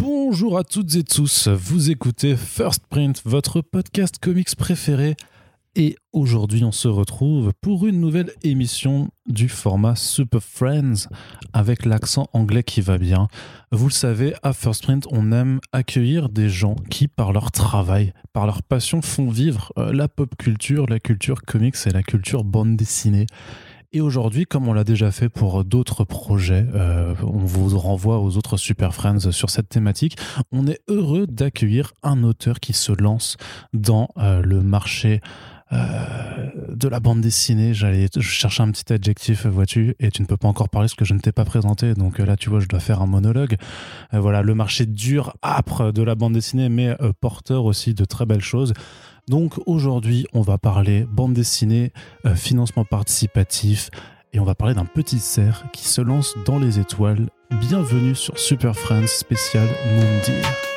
Bonjour à toutes et tous, vous écoutez First Print, votre podcast comics préféré. Et aujourd'hui, on se retrouve pour une nouvelle émission du format Super Friends avec l'accent anglais qui va bien. Vous le savez, à First Print, on aime accueillir des gens qui, par leur travail, par leur passion, font vivre euh, la pop culture, la culture comics et la culture bande dessinée. Et aujourd'hui, comme on l'a déjà fait pour d'autres projets, euh, on vous renvoie aux autres Super Friends sur cette thématique. On est heureux d'accueillir un auteur qui se lance dans euh, le marché euh, de la bande dessinée. J'allais chercher un petit adjectif, vois-tu, et tu ne peux pas encore parler parce que je ne t'ai pas présenté. Donc là, tu vois, je dois faire un monologue. voilà, le marché dur, âpre de la bande dessinée, mais porteur aussi de très belles choses. Donc aujourd'hui, on va parler bande dessinée, euh, financement participatif, et on va parler d'un petit cerf qui se lance dans les étoiles. Bienvenue sur Super Friends spécial Moondeer.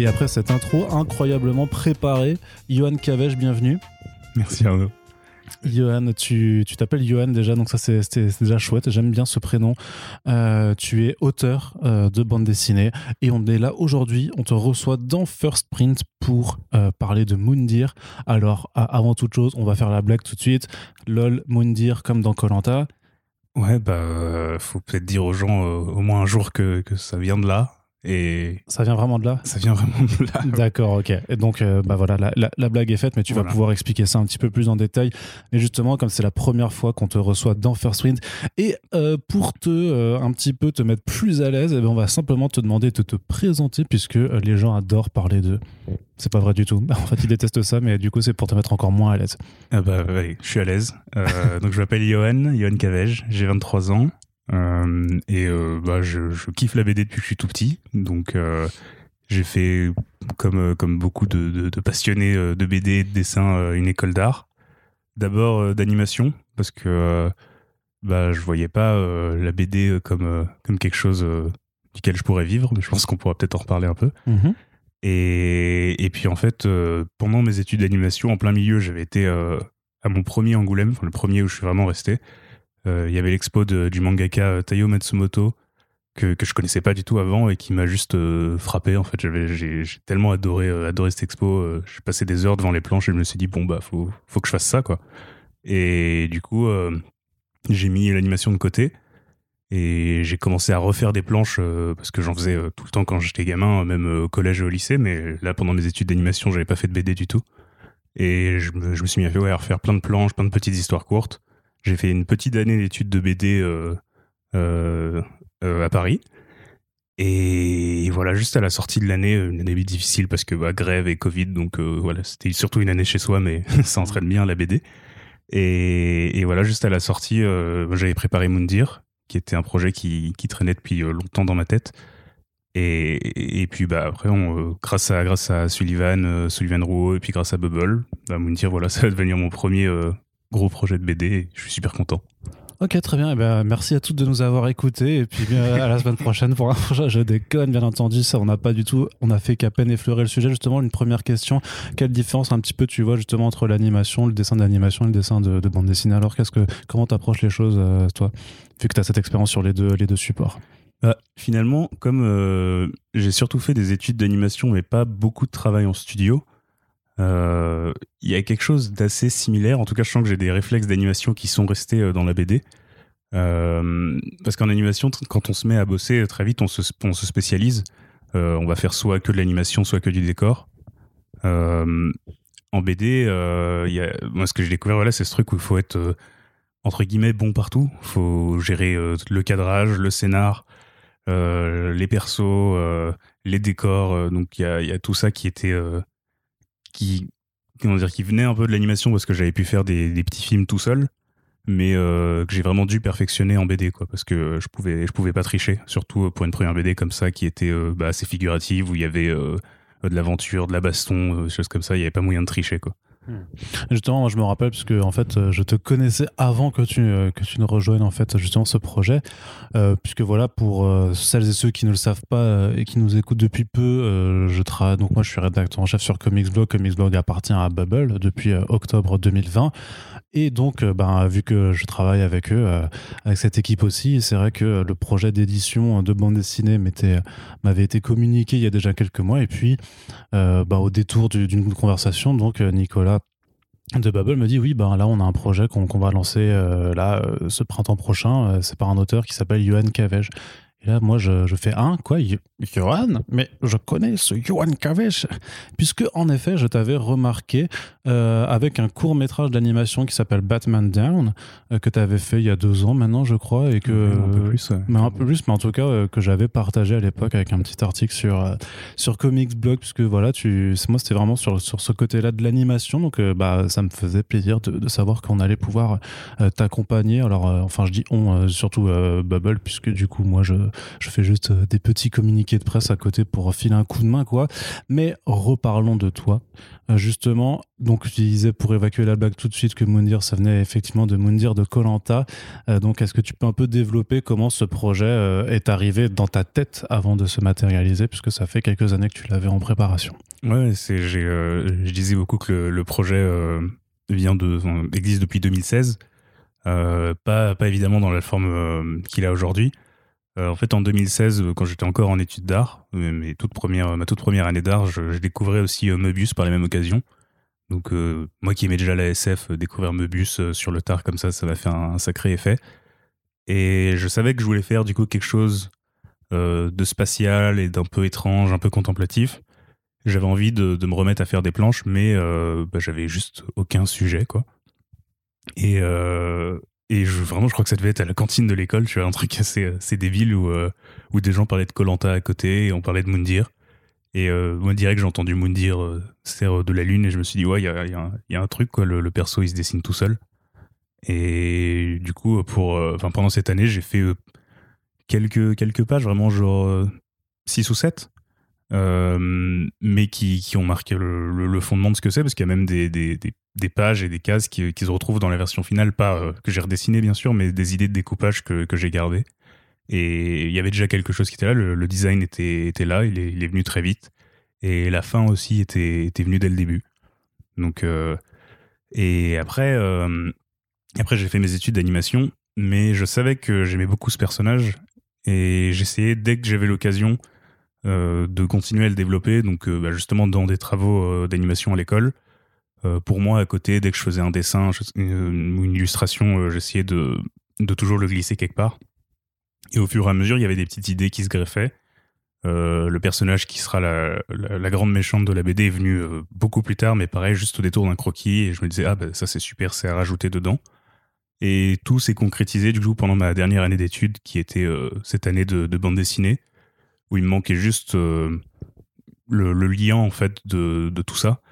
Et après cette intro incroyablement préparée, Johan Cavège, bienvenue. Merci Arnaud. Johan, tu t'appelles Johan déjà, donc ça c'est déjà chouette. J'aime bien ce prénom. Euh, tu es auteur euh, de bande dessinée et on est là aujourd'hui. On te reçoit dans First Print pour euh, parler de Moondir. Alors, avant toute chose, on va faire la blague tout de suite. Lol, Moondir comme dans Colanta. Ouais, bah, faut peut-être dire aux gens au moins un jour que, que ça vient de là. Et ça vient vraiment de là? Ça vient vraiment de là. D'accord, ok. Et donc, euh, bah voilà, la, blague est faite, mais tu vas pouvoir expliquer ça un petit peu plus en détail. Mais justement, comme c'est la première fois qu'on te reçoit dans First Wind, et euh, pour te euh, un petit peu te mettre plus à l'aise, eh ben, on va simplement te demander de te présenter, puisque les gens adorent parler d'eux. C'est pas vrai du tout. En fait, ils détestent ça, mais du coup, c'est pour te mettre encore moins à l'aise. Ah bah, je suis à l'aise. donc, je m'appelle Johan, Johan Cavège, j'ai 23 ans. Euh, et euh, bah, je, je, kiffe la BD depuis que je suis tout petit. Donc, euh, j'ai fait, comme, comme beaucoup de, de, passionnés de BD et de dessin, une école d'art. D'abord d'animation, parce que bah, je voyais pas la BD comme, comme quelque chose duquel je pourrais vivre, mais je pense qu'on pourra peut-être en reparler un peu. Mhm. Et, et, puis en fait, pendant mes études d'animation, en plein milieu, j'avais été à mon premier Angoulême, le premier où je suis vraiment resté. Euh, il y avait l'expo du mangaka euh, Taiyo Matsumoto que, que je connaissais pas du tout avant et qui m'a juste euh, frappé. En fait, j'ai tellement adoré, adoré cette expo. j'ai passé des heures devant les planches et je me suis dit, bon, bah, faut, faut que je fasse ça, quoi. Et du coup, j'ai mis l'animation de côté et j'ai commencé à refaire des planches parce que j'en faisais tout le temps quand j'étais gamin, même au collège et au lycée. Mais là, pendant mes études d'animation, j'avais pas fait de BD du tout. Et je me, je suis mis à faire, à refaire plein de planches, plein de petites histoires courtes. J'ai fait une petite année d'études de BD euh, euh, euh, à Paris. Et voilà, juste à la sortie de l'année, une année difficile parce que bah, grève et Covid, donc voilà, c'était surtout une année chez soi, mais ça entraîne bien la BD. Et, voilà, juste à la sortie, j'avais préparé Moundir, qui était un projet qui, traînait depuis longtemps dans ma tête. Et, puis bah après, grâce à grâce à Sullivan, Sullivan Rouault, et puis grâce à Bubble, bah, Moundir, voilà, ça va devenir mon premier gros projet de BD et je suis super content. Ok, très bien. Eh ben, merci à toutes de nous avoir écoutés. Et puis, à la semaine prochaine pour un projet. Je déconne, bien entendu. Ça, on n'a pas du tout, on a fait qu'à peine effleurer le sujet. Justement, une première question. Quelle différence, un petit peu, tu vois, justement, entre l'animation, le dessin d'animation et le dessin de, bande dessinée? Alors, qu'est-ce que, comment t'approches les choses, euh, toi, vu que tu as cette expérience sur les deux, les deux supports? Bah, Finalement, comme euh, j'ai surtout fait des études d'animation, mais pas beaucoup de travail en studio, euh, il y a quelque chose d'assez similaire. En tout cas, je sens que j'ai des réflexes d'animation qui sont restés euh, dans la BD. Euh, parce qu'en animation, quand on se met à bosser très vite, on se, on se spécialise. on va faire soit que de l'animation, soit que du décor. en BD, y a, ce que j'ai découvert, voilà, c'est ce truc où il faut être entre guillemets bon partout. Il faut gérer le cadrage, le scénar, les persos, les décors. donc il y y a, tout ça qui était qui qui venait un peu de l'animation parce que j'avais pu faire des, petits films tout seul mais euh, que j'ai vraiment dû perfectionner en BD quoi parce que je pouvais je pouvais pas tricher surtout pour une première BD comme ça qui était euh, bah, assez figurative où il y avait euh, de l'aventure de la baston des choses comme ça il y avait pas moyen de tricher quoi Justement, moi, je me rappelle parce que en fait, euh, je te connaissais avant que tu euh, que tu ne rejoignes en fait justement ce projet, euh, puisque voilà pour celles et ceux qui ne le savent pas et qui nous écoutent depuis peu, je travaille donc moi je suis rédacteur en chef sur Comics Blog. Comics Blog appartient à Bubble depuis octobre 2020. Et donc, ben, vu que je travaille avec eux, avec cette équipe aussi, c'est vrai que le projet d'édition de bande dessinée m'avait été communiqué il y a déjà quelques mois. Et puis, ben, au détour du- d'une conversation, donc Nicolas de Bubble me dit oui, ben là on a un projet qu'on va lancer euh, là euh, ce printemps prochain. Euh, c'est par un auteur qui s'appelle Johan Cavege. Et là, moi, je, je fais un quoi, Yo- Johan? Mais je connais ce Johan Cavege puisque en effet, je t'avais remarqué euh, avec un court métrage d'animation qui s'appelle Batman Down euh, que tu avais fait il y a deux ans maintenant, je crois, et que un peu plus. ouais. mais un peu plus, mais en tout cas euh, que j'avais partagé à l'époque avec un petit article sur sur Comics Blog, puisque voilà, tu, moi c'était vraiment sur sur ce côté-là de l'animation, donc bah ça me faisait plaisir de, de savoir qu'on allait pouvoir t'accompagner. Alors enfin je dis on, surtout Bubble, puisque du coup moi je je fais juste euh, des petits communiqués de presse à côté pour filer un coup de main quoi. Mais reparlons de toi. Euh, justement, donc je disais pour évacuer la blague tout de suite que Moundir, ça venait effectivement de Moundir de Colanta. donc est-ce que tu peux un peu développer comment ce projet euh, est arrivé dans ta tête avant de se matérialiser, puisque ça fait quelques années que tu l'avais en préparation? Ouais, j'ai, euh, je disais beaucoup que le, projet euh, vient de, existe depuis 2016. Euh, pas, pas évidemment dans la forme euh, qu'il a aujourd'hui. Euh, en fait, en 2016, euh, quand j'étais encore en études d'art, euh, mes toutes premières, ma toute première année d'art, je, découvrais aussi Möbius par la même occasion. Donc, moi qui aimais déjà la SF, découvrir Möbius sur le tard comme ça, ça m'a fait un, sacré effet. Et je savais que je voulais faire du coup quelque chose de spatial et d'un peu étrange, un peu contemplatif. J'avais envie de, me remettre à faire des planches, mais bah, j'avais juste aucun sujet, quoi. Et, et vraiment, je crois que ça devait être à la cantine de l'école, tu vois, un truc assez, assez débile où, euh, où des gens parlaient de Colanta à côté et on parlait de Moundir. Et euh, moi, direct, j'ai entendu Moundir, euh, c'est de la lune, et je me suis dit, ouais, il y a, un- truc, quoi, le, perso, il se dessine tout seul. Et du coup, pour, euh, enfin, pendant cette année, j'ai fait euh, quelques, quelques pages, vraiment genre 6 ou 7, mais qui, qui ont marqué le, fondement de ce que c'est, parce qu'il y a même des- des pages et des cases qui, qui se retrouvent dans la version finale, pas euh, que j'ai redessiné bien sûr, mais des idées de découpage que, j'ai gardées. Et il y avait déjà quelque chose qui était là, le, design était, là, il est, venu très vite. Et la fin aussi était, venue dès le début. Donc, euh, et après, euh, après j'ai fait mes études d'animation, mais je savais que j'aimais beaucoup ce personnage et j'essayais dès que j'avais l'occasion euh, de continuer à le développer, donc euh, bah, justement dans des travaux euh, d'animation à l'école. Euh, pour moi, à côté, dès que je faisais un dessin ou une illustration, euh, j'essayais de, de toujours le glisser quelque part. Et au fur et à mesure, il y avait des petites idées qui se greffaient. Euh, le personnage qui sera la, la, grande méchante de la BD est venu euh, beaucoup plus tard, mais pareil, juste au détour d'un croquis, et je me disais, ah bah, ça c'est super, c'est à rajouter dedans. Et tout s'est concrétisé du coup pendant ma dernière année d'études, qui était euh, cette année de, de bande dessinée, où il me manquait juste euh, le, le lien en fait de, de tout ça.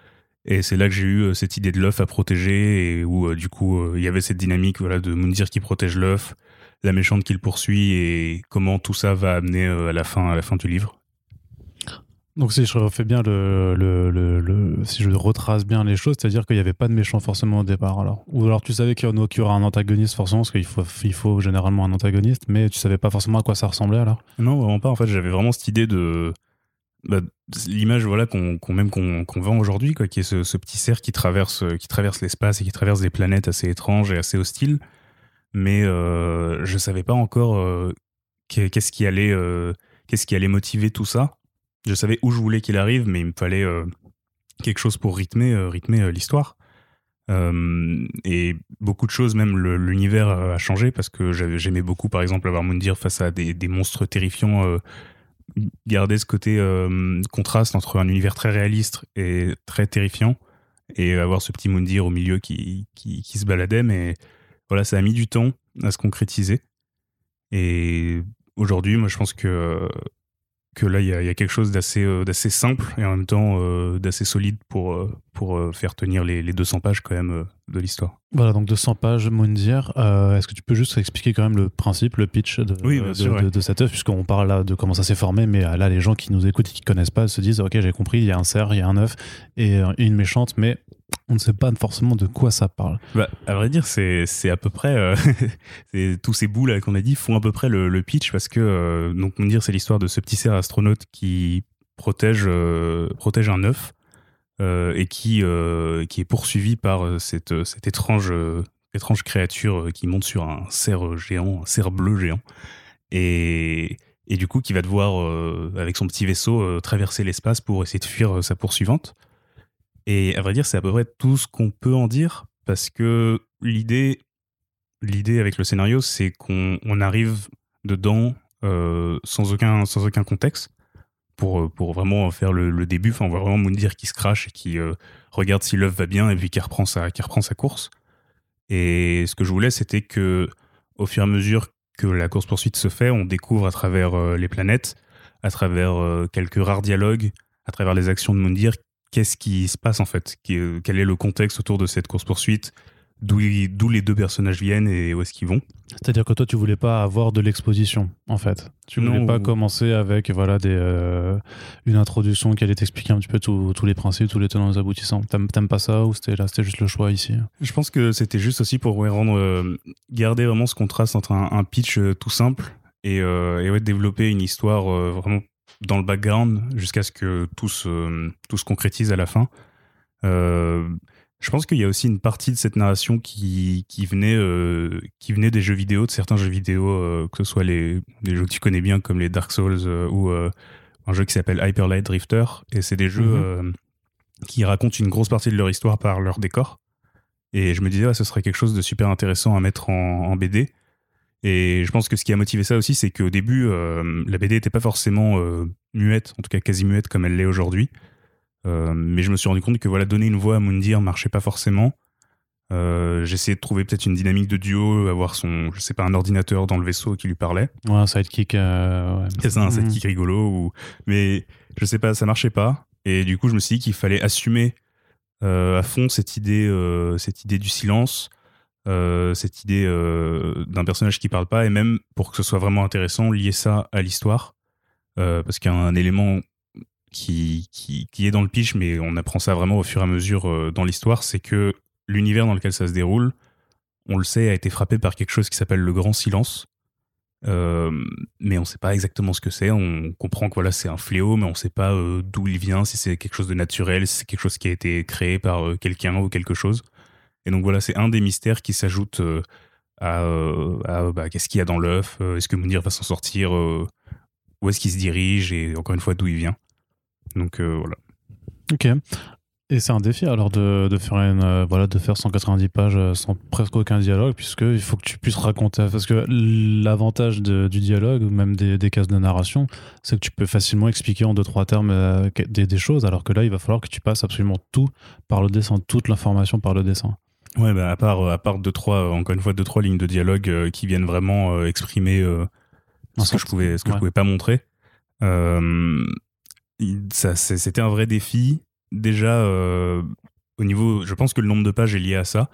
Et c'est là que j'ai eu euh, cette idée de l'œuf à protéger, et où euh, du coup euh, il y avait cette dynamique voilà, de Moundir qui protège l'œuf, la méchante qui le poursuit, et comment tout ça va amener à, la fin, à la fin du livre. Donc si je refais bien le, le, le, le- si je retrace bien les choses, c'est-à-dire qu'il n'y avait pas de méchant forcément au départ alors. Ou alors tu savais qu'il y aura un antagoniste forcément, parce qu'il faut, il faut généralement un antagoniste, mais tu savais pas forcément à quoi ça ressemblait alors. Non, vraiment pas. En fait, j'avais vraiment cette idée de bah, l'image voilà qu'on même qu'on vend aujourd'hui, quoi, qui est ce, petit cerf qui traverse qui traverse l'espace et qui traverse des planètes assez étranges et assez hostiles. Mais euh, je savais pas encore euh, qu'est- qu'est-ce qui allait euh, qu'est-ce qui allait motiver tout ça. Je savais où je voulais qu'il arrive, mais il me fallait euh, quelque chose pour rythmer euh, rythmer euh, l'histoire. Euh, et beaucoup de choses, même l'univers euh, a changé parce que j'aimais beaucoup, par exemple, avoir Moundir face à des, monstres terrifiants, euh, garder ce côté euh, contraste entre un univers très réaliste et très terrifiant, et avoir ce petit Moundir au milieu qui, qui, qui se baladait. Mais voilà, ça a mis du temps à se concrétiser. Et aujourd'hui, moi, je pense que que là, il y, a- il y a quelque chose d'assez euh, d'assez simple et en même temps euh, d'assez solide pour, euh, pour euh, faire tenir les, les 200 pages quand même euh, de l'histoire. Voilà, donc 200 pages, Moundir. Euh, Est-ce que tu peux juste expliquer quand même le principe, le pitch de, Oui, de, sûr, de- ouais. de cette œuvre, puisqu'on parle là de comment ça s'est formé, mais là, les gens qui nous écoutent et qui connaissent pas se disent, ok, j'ai compris, il y a un cerf, il y a un œuf et une méchante, mais on ne sait pas forcément de quoi ça parle. Bah, à vrai dire, c'est à peu près. euh, tous ces bouts là qu'on a dit font à peu près le, pitch parce que, euh, donc, on dire, c'est l'histoire de ce petit cerf astronaute qui protège, euh, protège un œuf euh, et qui, euh, qui est poursuivi par euh, cette, cette étrange, euh, étrange créature euh, qui monte sur un cerf géant, un cerf bleu géant. Et, et du coup, qui va devoir, euh, avec son petit vaisseau, euh, traverser l'espace pour essayer de fuir euh, sa poursuivante. Et à vrai dire, c'est à peu près tout ce qu'on peut en dire, parce que l'idée, l'idée avec le scénario, c'est qu'on on arrive dedans euh, sans, aucun, sans aucun contexte, pour, euh, pour vraiment faire le, début. Enfin, on voit vraiment Moundir qui se crache et qui euh, regarde si l'œuf va bien, et puis qui reprend sa, qui reprend sa course. Et ce que je voulais, c'était que, au fur et à mesure que la course-poursuite se fait, on découvre à travers les planètes, à travers quelques rares dialogues, à travers les actions de Moundir, qu'est-ce qui se passe en fait? Euh, Quel est le contexte autour de cette course-poursuite? D'où les deux personnages viennent et où est-ce qu'ils vont? C'est-à-dire que toi, tu voulais pas avoir de l'exposition, en fait. Tu voulais Non, pas ou- commencer avec voilà des euh, une introduction qui allait t'expliquer un petit peu tous les principes, tous les tenants et les aboutissants. T'aimes pas ça ou c'était là, c'était juste le choix ici? Je pense que c'était juste aussi pour rendre, euh, garder vraiment ce contraste entre un, un pitch tout simple et, euh, et ouais, développer une histoire vraiment dans le background jusqu'à ce que tout se, tout se concrétise à la fin. Euh, je pense qu'il y a aussi une partie de cette narration qui, qui, venait, euh, qui venait des jeux vidéo, de certains jeux vidéo, euh, que ce soit les, les jeux que tu connais bien comme les Dark Souls ou un jeu qui s'appelle Hyper Light Drifter. Et c'est des jeux Mhm. qui racontent une grosse partie de leur histoire par leur décor. Et je me disais, ouais, ce serait quelque chose de super intéressant à mettre en, en BD. Et je pense que ce qui a motivé ça aussi, c'est qu'au début, euh, la BD n'était pas forcément euh, muette, en tout cas quasi muette comme elle l'est aujourd'hui. Euh, mais je me suis rendu compte que voilà, donner une voix à Moundir marchait pas forcément. Euh, J'ai essayé de trouver peut-être une dynamique de duo, avoir son, je sais pas, un ordinateur dans le vaisseau qui lui parlait. Ouais, un sidekick. euh, ouais. C'est ça, un Mhm. sidekick rigolo. Ou... Mais je sais pas, ça marchait pas. Et du coup, je me suis dit qu'il fallait assumer euh, à fond cette idée, euh, cette idée du silence, euh, cette idée euh, d'un personnage qui parle pas, et même pour que ce soit vraiment intéressant, lier ça à l'histoire. Euh, parce qu'il y a un élément qui, qui, qui est dans le pitch, mais on apprend ça vraiment au fur et à mesure dans l'histoire, c'est que l'univers dans lequel ça se déroule, on le sait, a été frappé par quelque chose qui s'appelle le grand silence. Mais on ne sait pas exactement ce que c'est. On comprend que voilà, c'est un fléau, mais on ne sait pas d'où il vient, si c'est quelque chose de naturel, si c'est quelque chose qui a été créé par quelqu'un ou quelque chose. Et donc voilà, c'est un des mystères qui s'ajoute euh, à, euh, bah, qu'est-ce qu'il y a dans l'œuf, euh, est-ce que Mounir va s'en sortir, où est-ce qu'il se dirige, et encore une fois, d'où il vient. Donc voilà. Ok. Et c'est un défi alors de, faire une voilà de faire 190 pages sans presque aucun dialogue puisque il faut que tu puisses raconter parce que l'avantage du dialogue même des, cases de narration c'est que tu peux facilement expliquer en deux trois termes des choses alors que là il va falloir que tu passes absolument tout par le dessin toute l'information par le dessin. Ouais, bah, à part, euh, à part deux, trois, euh, encore une fois, deux, trois lignes de dialogue euh, qui viennent vraiment exprimer ce que je pouvais, ce que ouais. je pouvais pas montrer. Ça, c'était un vrai défi. Déjà, au niveau, je pense que le nombre de pages est lié à ça.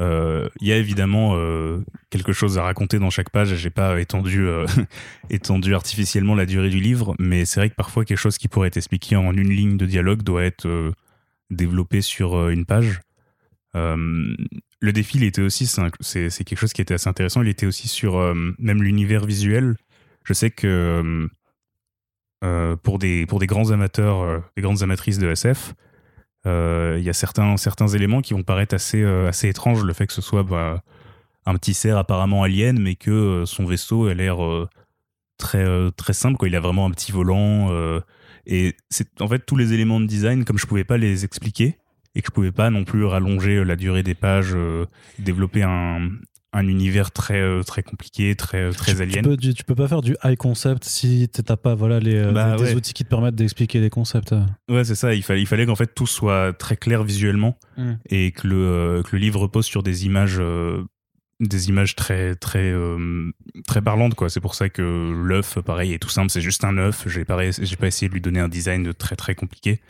Euh, Il y a évidemment euh, quelque chose à raconter dans chaque page. J'ai pas étendu, euh, étendu artificiellement la durée du livre, mais c'est vrai que parfois quelque chose qui pourrait être expliqué en une ligne de dialogue doit être développé sur une page. Euh, le défi, était aussi, c'est quelque chose qui était assez intéressant. Il était aussi sur euh, même l'univers visuel. Je sais que euh, pour des pour des grands amateurs, des grandes amatrices de SF, il y a certains certains éléments qui vont paraître assez assez étranges. Le fait que ce soit bah, un petit cerf apparemment alien, mais que son vaisseau a l'air très très simple. Quoi. Il a vraiment un petit volant. et c'est en fait tous les éléments de design, comme je pouvais pas les expliquer et que je pouvais pas non plus rallonger la durée des pages, euh, développer un, un univers très euh, très compliqué, très très tu, alien. peux, tu, tu peux pas faire du high concept si t'as pas voilà les euh, Bah des outils qui te permettent d'expliquer les concepts. Ouais, c'est ça. Il fallait, il fallait qu'en fait tout soit très clair visuellement Mm. et que le, euh, que le livre repose sur des images, euh, des images très très euh, très parlantes quoi. C'est pour ça que l'œuf, pareil, est tout simple. C'est juste un œuf. J'ai pas, j'ai pas essayé de lui donner un design de très très compliqué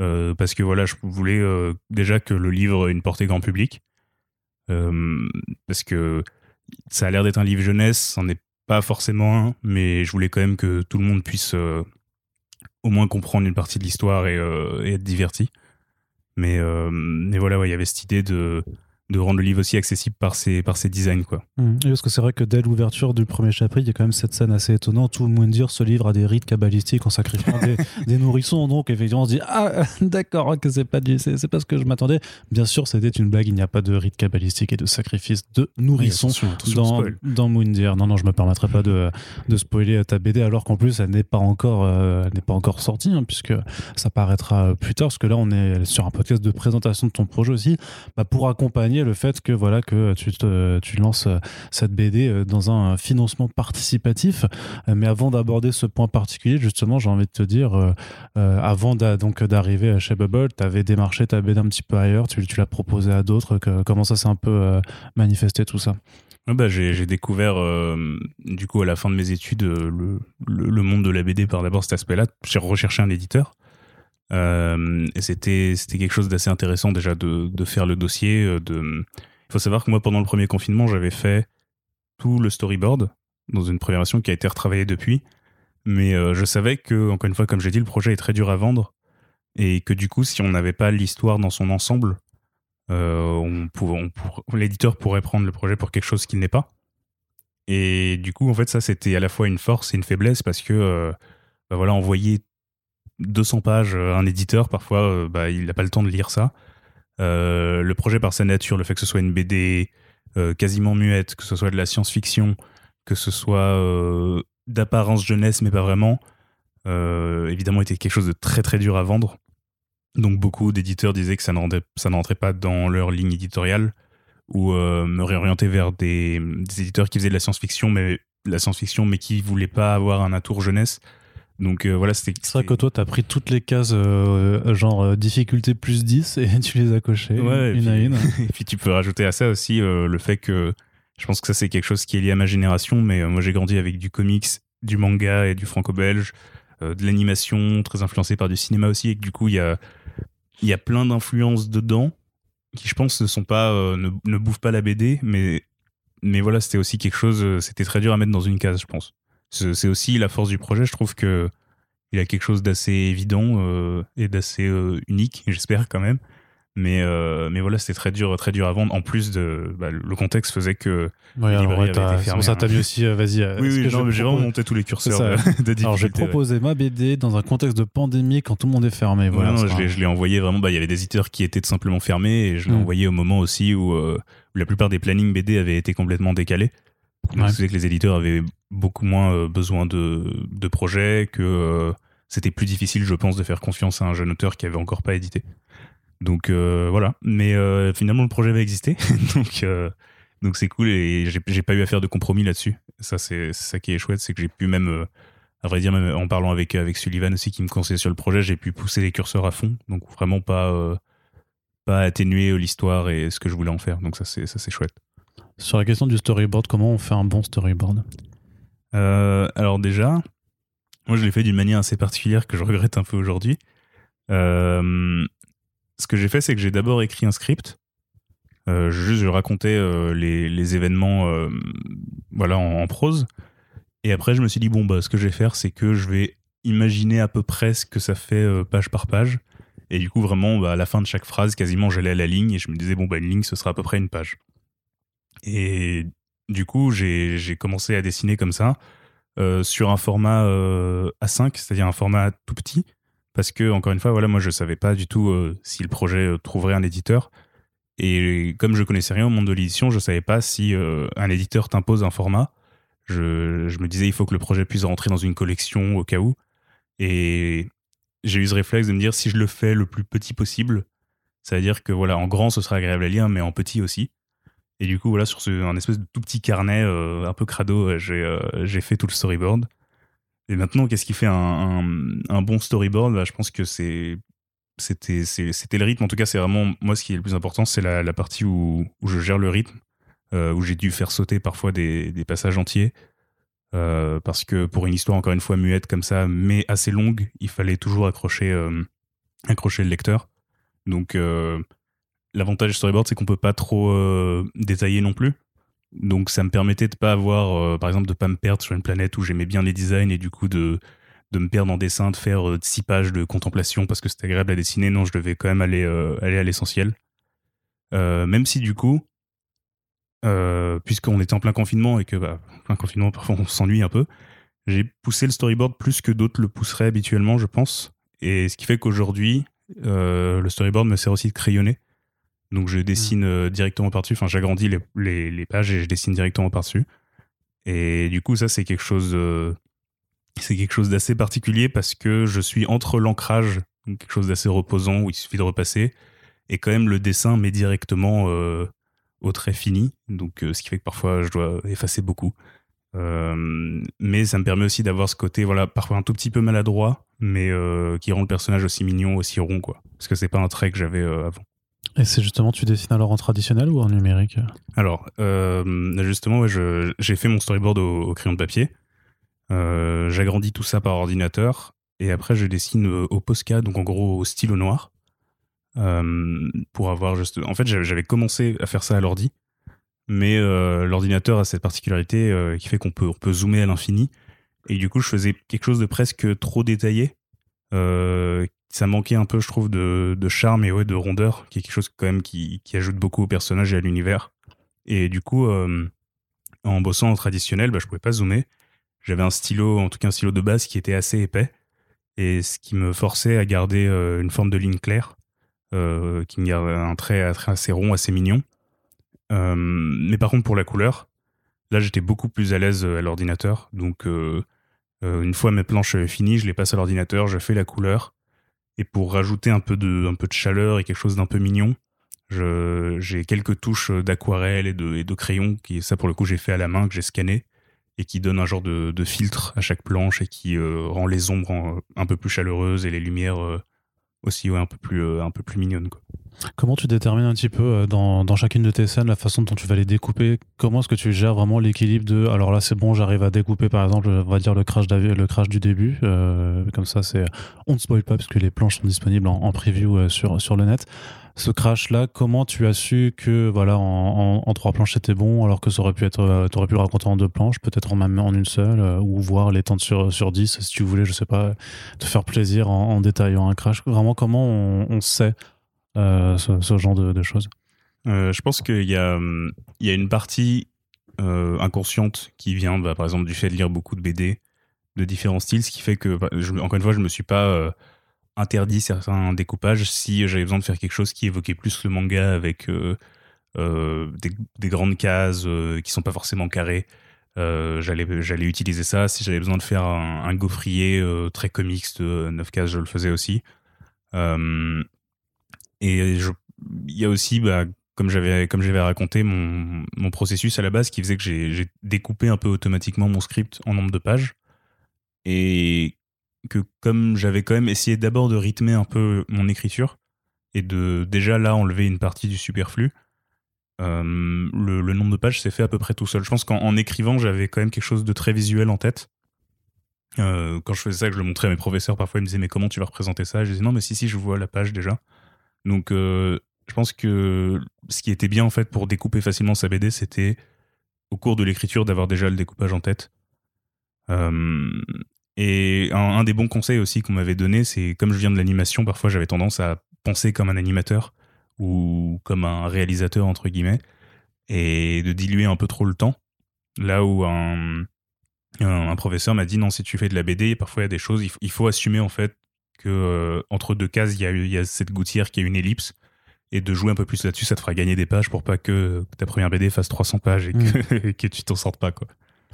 euh, parce que voilà, je voulais euh, déjà que le livre ait une portée grand public Euh, parce que ça a l'air d'être un livre jeunesse, c'en est pas forcément un, mais je voulais quand même que tout le monde puisse au moins comprendre une partie de l'histoire et, être diverti. Mais, voilà, il y avait cette idée de, de rendre le livre aussi accessible par ses, par ses designs. Quoi. Mmh. Parce que c'est vrai que dès l'ouverture du premier chapitre, il y a quand même cette scène assez étonnante. Monde dire ce livre a des rites cabalistiques en sacrifiant des, des, nourrissons. Donc, effectivement, on se dit Ah, d'accord, que c'est pas, c'est, pas ce que je m'attendais. Bien sûr, c'était une blague. Il n'y a pas de rite cabalistique et de sacrifice de nourrissons Oui, dans, dans Moondir. Non, non, je me permettrai pas de, de spoiler ta BD, alors qu'en plus, elle n'est pas encore, euh, elle n'est pas encore sortie, hein, puisque ça paraîtra plus tard. Parce que là, on est sur un podcast de présentation de ton projet aussi, bah, pour accompagner le fait que voilà que tu, tu lances euh, cette BD euh, dans un financement participatif. Euh, Mais avant d'aborder ce point particulier, justement, j'ai envie de te dire, avant donc d'arriver chez Bubble, tu avais démarché ta BD un petit peu ailleurs, tu, l'as proposé à d'autres. Comment ça s'est un peu manifesté tout ça? Bah, j'ai, découvert, du coup, à la fin de mes études, le, le, le monde de la BD par d'abord cet aspect-là. J'ai recherché un éditeur. Euh, c'était, c'était quelque chose d'assez intéressant déjà de, de faire le dossier. euh. Il faut savoir que moi, pendant le premier confinement, j'avais fait tout le storyboard dans une première version qui a été retravaillée depuis. Mais euh, je savais que, encore une fois, comme j'ai dit, le projet est très dur à vendre. Et que du coup, si on n'avait pas l'histoire dans son ensemble, euh, l'éditeur pourrait prendre le projet pour quelque chose qu'il n'est pas. Et du coup, en fait, ça, c'était à la fois une force et une faiblesse parce que, bah voilà, envoyer 200 pages à un éditeur, parfois, euh, bah, il n'a pas le temps de lire ça. Euh, le projet par sa nature, le fait que ce soit une BD euh, quasiment muette, que ce soit de la science-fiction, que ce soit euh, d'apparence jeunesse, mais pas vraiment, euh, évidemment, était quelque chose de très très dur à vendre. Donc beaucoup d'éditeurs disaient que ça ne rentrait pas dans leur ligne éditoriale ou euh, me réorienter vers des, éditeurs qui faisaient de la science-fiction, mais la science-fiction, voulaient pas avoir un atour jeunesse. Donc euh, voilà, c'était. C'est vrai que toi, tu as pris toutes les cases, euh, genre euh, difficulté plus 10, et tu les as cochées Ouais, une à une. Et puis tu peux rajouter à ça aussi le fait que je pense que ça c'est quelque chose qui est lié à ma génération, mais moi j'ai grandi avec du comics, du manga et du franco-belge, de l'animation très influencée par du cinéma aussi, et que du coup il y a, y a plein d'influences dedans qui je pense ne sont pas ne, ne bouffent pas la BD, mais mais voilà c'était aussi quelque chose, c'était très dur à mettre dans une case je pense. C'est aussi la force du projet, je trouve que il a quelque chose d'assez évident euh, et d'assez euh, unique, j'espère quand même. Mais, euh, mais voilà, c'était très dur, très dur à vendre. En plus, de, bah, le contexte faisait que. Ouais, c'est pour ça t'as hein. mis aussi, vas-y. oui, non, j'ai vraiment monté tous les curseurs de, de Alors, j'ai ouais. proposé ma BD dans un contexte de pandémie quand tout le monde est fermé. Voilà, non, c'est je l'ai- envoyé vraiment. Bah, il y avait des éditeurs qui étaient tout simplement fermés et je l'ai Mm. envoyé au moment aussi où, où la plupart des plannings BD avaient été complètement décalés. Ouais. c'est que les éditeurs avaient beaucoup moins euh, besoin de, de projets, que euh, c'était plus difficile, je pense, de faire confiance à un jeune auteur qui avait encore pas édité. Donc euh, voilà. Mais euh, finalement, le projet va exister. donc donc c'est cool et j'ai pas eu à faire de compromis là-dessus. Ça, c'est ça qui est chouette, c'est que j'ai pu même, à vrai dire, même en parlant avec, avec Sullivan aussi, qui me conseillait sur le projet, j'ai pu pousser les curseurs à fond. Donc vraiment pas, pas atténuer l'histoire et ce que je voulais en faire. Donc ça, c'est chouette. Sur la question du storyboard, comment on fait un bon storyboard? Euh, alors déjà, moi je l'ai fait d'une manière assez particulière que je regrette un peu aujourd'hui. Euh, ce que j'ai fait, c'est que j'ai d'abord écrit un script. Euh, juste, je racontais les, événements voilà, en, prose. Et après, je me suis dit, bon, bah, ce que je vais faire, c'est que je vais imaginer à peu près ce que ça fait page par page. Et du coup, vraiment, bah, à la fin de chaque phrase, quasiment, j'allais à la ligne et je me disais, bon, bah, une ligne, ce sera à peu près une page. Et du coup, j'ai commencé à dessiner comme ça, euh, sur un format euh, A5, c'est-à-dire un format tout petit, parce que, encore une fois, voilà, moi, je savais pas du tout euh, si le projet trouverait un éditeur. Et comme je connaissais rien au monde de l'édition, je savais pas si un éditeur t'impose un format. Je, je me disais, il faut que le projet puisse rentrer dans une collection au cas où. Et j'ai eu ce réflexe de me dire, si je le fais le plus petit possible, ça veut dire que, voilà, en grand, ce sera agréable à lire, mais en petit aussi. Et du coup, voilà, sur ce, un espèce de tout petit carnet euh, un peu crado, euh, j'ai euh, fait tout le storyboard. Et maintenant, qu'est-ce qui fait un, un- bon storyboard? Bah, Je pense que c'était le rythme. En tout cas, c'est vraiment moi ce qui est le plus important, c'est la, partie où, je gère le rythme, euh, où j'ai dû faire sauter parfois des, des passages entiers. Parce que pour une histoire, encore une fois, muette comme ça, mais assez longue, il fallait toujours accrocher, accrocher le lecteur. Donc, l'avantage du storyboard, c'est qu'on peut pas trop euh, détailler non plus. Donc, ça me permettait de pas avoir, euh, par exemple, de pas me perdre sur une planète où j'aimais bien les designs et du coup de, de me perdre en dessin, de faire euh, six pages de contemplation parce que c'était agréable à dessiner. Non, je devais quand même aller, euh, aller à l'essentiel. Euh, même si du coup, euh, puisqu'on était en plein confinement et que, bah, plein confinement, parfois on s'ennuie un peu, j'ai poussé le storyboard plus que d'autres le pousseraient habituellement, je pense. Et ce qui fait qu'aujourd'hui, euh, le storyboard me sert aussi de crayonner. Donc je dessine euh, directement par-dessus, enfin j'agrandis les, les, les pages et je dessine directement par-dessus. Et du coup, ça, c'est quelque chose, euh, c'est quelque chose d'assez particulier parce que je suis entre l'ancrage, quelque chose d'assez reposant où il suffit de repasser, et quand même le dessin met directement euh, au trait fini. Donc, euh, ce qui fait que parfois je dois effacer beaucoup. Euh, mais ça me permet aussi d'avoir ce côté, voilà, parfois un tout petit peu maladroit, mais qui rend le personnage aussi mignon, aussi rond, quoi. Parce que c'est pas un trait que j'avais avant. Et c'est justement, tu dessines alors en traditionnel ou en numérique? Alors, euh, justement, ouais, j'ai fait mon storyboard au, crayon de papier. Euh, J'agrandis tout ça par ordinateur. Et après, je dessine euh, au Posca, donc en gros au stylo noir. Pour avoir juste. En fait, j'avais commencé à faire ça à l'ordi. Mais l'ordinateur a cette particularité qui fait qu'on peut, on peut zoomer à l'infini. Et du coup, je faisais quelque chose de presque trop détaillé. Ça manquait un peu, je trouve, de, de charme et ouais, de rondeur, qui est quelque chose quand même qui, qui ajoute beaucoup au personnage et à l'univers. Et du coup, euh, en bossant en traditionnel, bah, je pouvais pas zoomer. J'avais un stylo, en tout cas un stylo de base qui était assez épais, et ce qui me forçait à garder euh, une forme de ligne claire, euh, qui me garde un trait, un trait assez rond, assez mignon. Mais par contre, pour la couleur, là, j'étais beaucoup plus à l'aise à l'ordinateur. Donc, une fois mes planches finies, je les passe à l'ordinateur, je fais la couleur. Et pour rajouter un peu de, chaleur et quelque chose d'un peu mignon, j'ai quelques touches d'aquarelle et de, crayon, qui, ça pour le coup j'ai fait à la main, que j'ai scanné, et qui donne un genre de, filtre à chaque planche et qui euh, rend les ombres un peu plus chaleureuses et les lumières euh, aussi ouais, un, peu plus, euh, un peu plus mignonnes. Comment tu détermines un petit peu euh, dans, dans chacune de tes scènes la façon dont tu vas les découper? Comment est-ce que tu gères vraiment l'équilibre de alors là c'est bon j'arrive à découper par exemple on va dire le crash, le crash du début euh, comme ça c'est on ne spoil pas parce que les planches sont disponibles en, en preview euh, sur, sur le net. Ce crash là comment tu as su que voilà en, en- trois planches c'était bon alors que ça aurait pu être euh, t'aurais pu le raconter en deux planches peut-être en même en une seule euh, ou voir les temps sur, sur 10 si tu voulais je sais pas te faire plaisir en, détaillant un crash? Vraiment comment on, sait euh, ce, ce genre de, choses. Euh, je pense qu'il y a, hum, y a une partie euh, inconsciente qui vient, bah, par exemple, du fait de lire beaucoup de BD de différents styles, ce qui fait que, bah, encore une fois, je me suis pas euh, interdit certains découpages si j'avais besoin de faire quelque chose qui évoquait plus le manga avec euh, euh, des, des grandes cases euh, qui sont pas forcément carrées. Euh, j'allais j'allais utiliser ça si j'avais besoin de faire un, un gaufrier euh, très comics de 9 cases je le faisais aussi Euh, et il y a aussi bah, comme j'avais raconté mon, processus à la base qui faisait que j'ai découpé un peu automatiquement mon script en nombre de pages. Et que comme j'avais quand même essayé d'abord de rythmer un peu mon écriture et de déjà là enlever une partie du superflu euh, le, nombre de pages s'est fait à peu près tout seul. Je pense qu'en en écrivant j'avais quand même quelque chose de très visuel en tête. Euh, quand je faisais ça que je le montrais à mes professeurs parfois ils me disaient mais comment tu vas représenter ça? Je disais non mais si si je vois la page déjà donc euh, je pense que ce qui était bien en fait pour découper facilement sa BD, c'était au cours de l'écriture d'avoir déjà le découpage en tête. Euh, et un, des bons conseils aussi qu'on m'avait donné, c'est comme je viens de l'animation, parfois j'avais tendance à penser comme un animateur ou comme un réalisateur entre guillemets et de diluer un peu trop le temps. Là où un, un, professeur m'a dit non, si tu fais de la BD, parfois il y a des choses, il faut assumer en fait que euh, entre deux cases, il y, a, il y a cette gouttière qui a une ellipse et de jouer un peu plus là-dessus, ça te fera gagner des pages pour pas que ta première BD fasse 300 pages et que, et que tu t'en sortes pas. Quoi.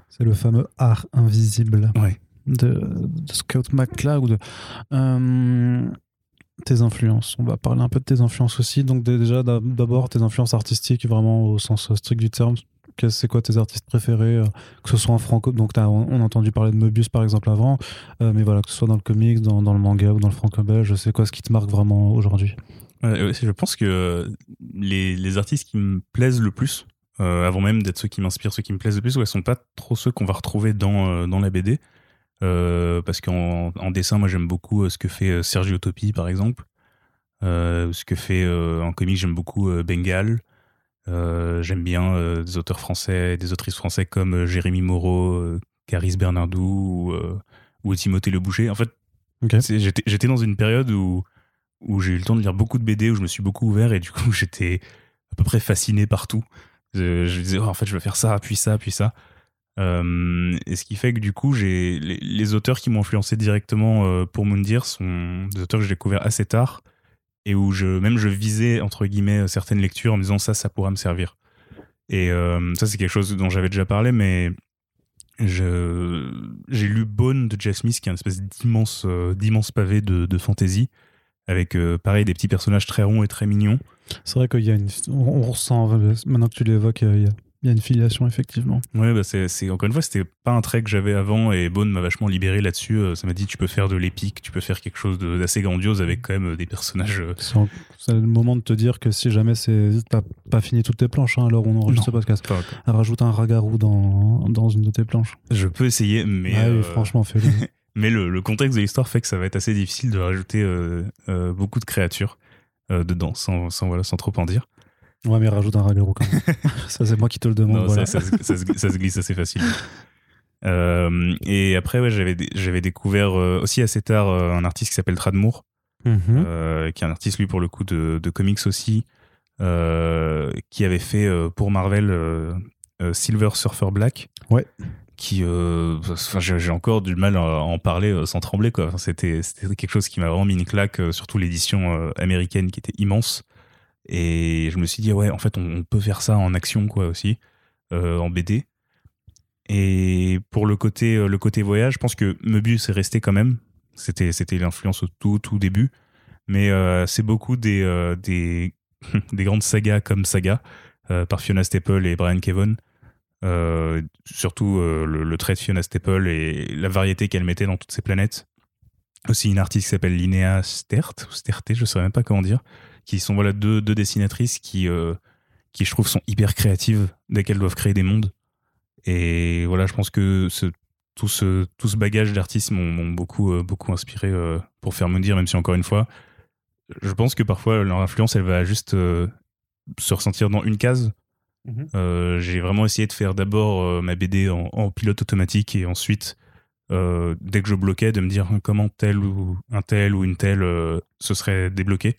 C'est le fameux art invisible Ouais. de, de Scout McCloud. Euh, tes influences, on va parler un peu de tes influences aussi. Donc dé- déjà d'ab- d'abord tes influences artistiques vraiment au sens strict du terme. C'est quoi tes artistes préférés euh, Que ce soit en franco, donc on a entendu parler de Mobius par exemple avant, euh, mais voilà que ce soit dans le comics, dans, le manga ou dans le franco-belge, c'est quoi ce qui te marque vraiment aujourd'hui je pense que les, les artistes qui me plaisent le plus, euh, avant même d'être ceux qui m'inspirent, ceux qui me plaisent le plus, ouais, sont pas trop ceux qu'on va retrouver dans, euh, la BD. Euh, parce qu'en en dessin, moi j'aime beaucoup euh, ce que fait euh, Sergio Topi par exemple. Euh, ce que fait euh, en comics, j'aime beaucoup euh, Bengal. Euh, j'aime bien euh, des auteurs français, des autrices français comme euh, Jérémy Moreau, Caris Bernardou ou, ou Timothée le Boucher. En fait, j'étais dans une période où, où j'ai eu le temps de lire beaucoup de BD, où je me suis beaucoup ouvert et du coup j'étais à peu près fasciné par tout. Je, je disais, oh, en fait, je veux faire ça, puis ça, puis ça. Euh, et ce qui fait que du coup, j'ai les, les auteurs qui m'ont influencé directement euh, pour Moundir sont des auteurs que j'ai découverts assez tard et où je même je visais entre guillemets certaines lectures en me disant ça, ça pourra me servir. Et euh, ça, c'est quelque chose dont j'avais déjà parlé, mais j'ai lu Bone de Jeff Smith, qui est une espèce d'immense euh, d'immense pavé de, de fantasy avec euh, pareil des petits personnages très ronds et très mignons. C'est vrai qu'il y a une. On, ressent, maintenant que tu l'évoques, il y, a, il y a une filiation, effectivement. Ouais, bah c'est, encore une fois, c'était pas un trait que j'avais avant et Bone m'a vachement libéré là-dessus. Euh, Ça m'a dit tu peux faire de l'épique, tu peux faire quelque chose d'assez grandiose avec quand même euh, des personnages. euh, C'est le moment de te dire que si jamais c'est. T'as pas fini toutes tes planches, hein, alors on enregistre ce podcast. pas- Rajoute un ragarou dans, dans une de tes planches. Je peux essayer, mais ah oui, euh, franchement, fais-le. mais le, le contexte de l'histoire fait que ça va être assez difficile de rajouter euh, euh, beaucoup de créatures dedans, sans, sans voilà, sans trop en dire. Ouais, mais rajoute un ragarou quand même. ça, c'est moi qui te le demande. Non, voilà. ça, ça se- ça se, ça se glisse assez facilement. Euh, et après, ouais, j'avais, dé- j'avais découvert euh, aussi assez tard euh, un artiste qui s'appelle Tradmour, Mhm. euh, qui est un artiste, lui, pour le coup, de, de comics aussi, qui avait fait pour Marvel Silver Surfer Black. Ouais. Qui, j'ai, encore du mal à en parler sans trembler, quoi. C'était, c'était quelque chose qui m'a vraiment mis une claque, surtout l'édition américaine qui était immense. Et je me suis dit, ouais, en fait, on, peut faire ça en action, quoi, aussi, euh, en BD. Et pour le côté, euh, le côté voyage, je pense que Möbius est resté quand même. C'était, c'était l'influence au tout, tout début. Mais euh, c'est beaucoup des, des, des grandes sagas comme Saga, par Fiona Staple et Brian Kevon. Surtout le, trait de Fiona Staple et la variété qu'elle mettait dans toutes ces planètes. Aussi une artiste qui s'appelle Linnea Stert, ou Sterte, je ne saurais même pas comment dire, qui sont voilà deux, deux dessinatrices qui, euh, qui, je trouve, sont hyper créatives dès qu'elles doivent créer des mondes. Et voilà, je pense que ce, tout, ce, tout ce bagage d'artistes m'ont beaucoup, euh, beaucoup inspiré euh, pour faire me dire, même si encore une fois, je pense que parfois leur influence, elle va juste se ressentir dans une case. Mhm. Euh, J'ai vraiment essayé de faire d'abord ma BD en, en pilote automatique et ensuite, euh, dès que je bloquais, de me dire comment tel ou un tel ou une telle euh, se serait débloqué.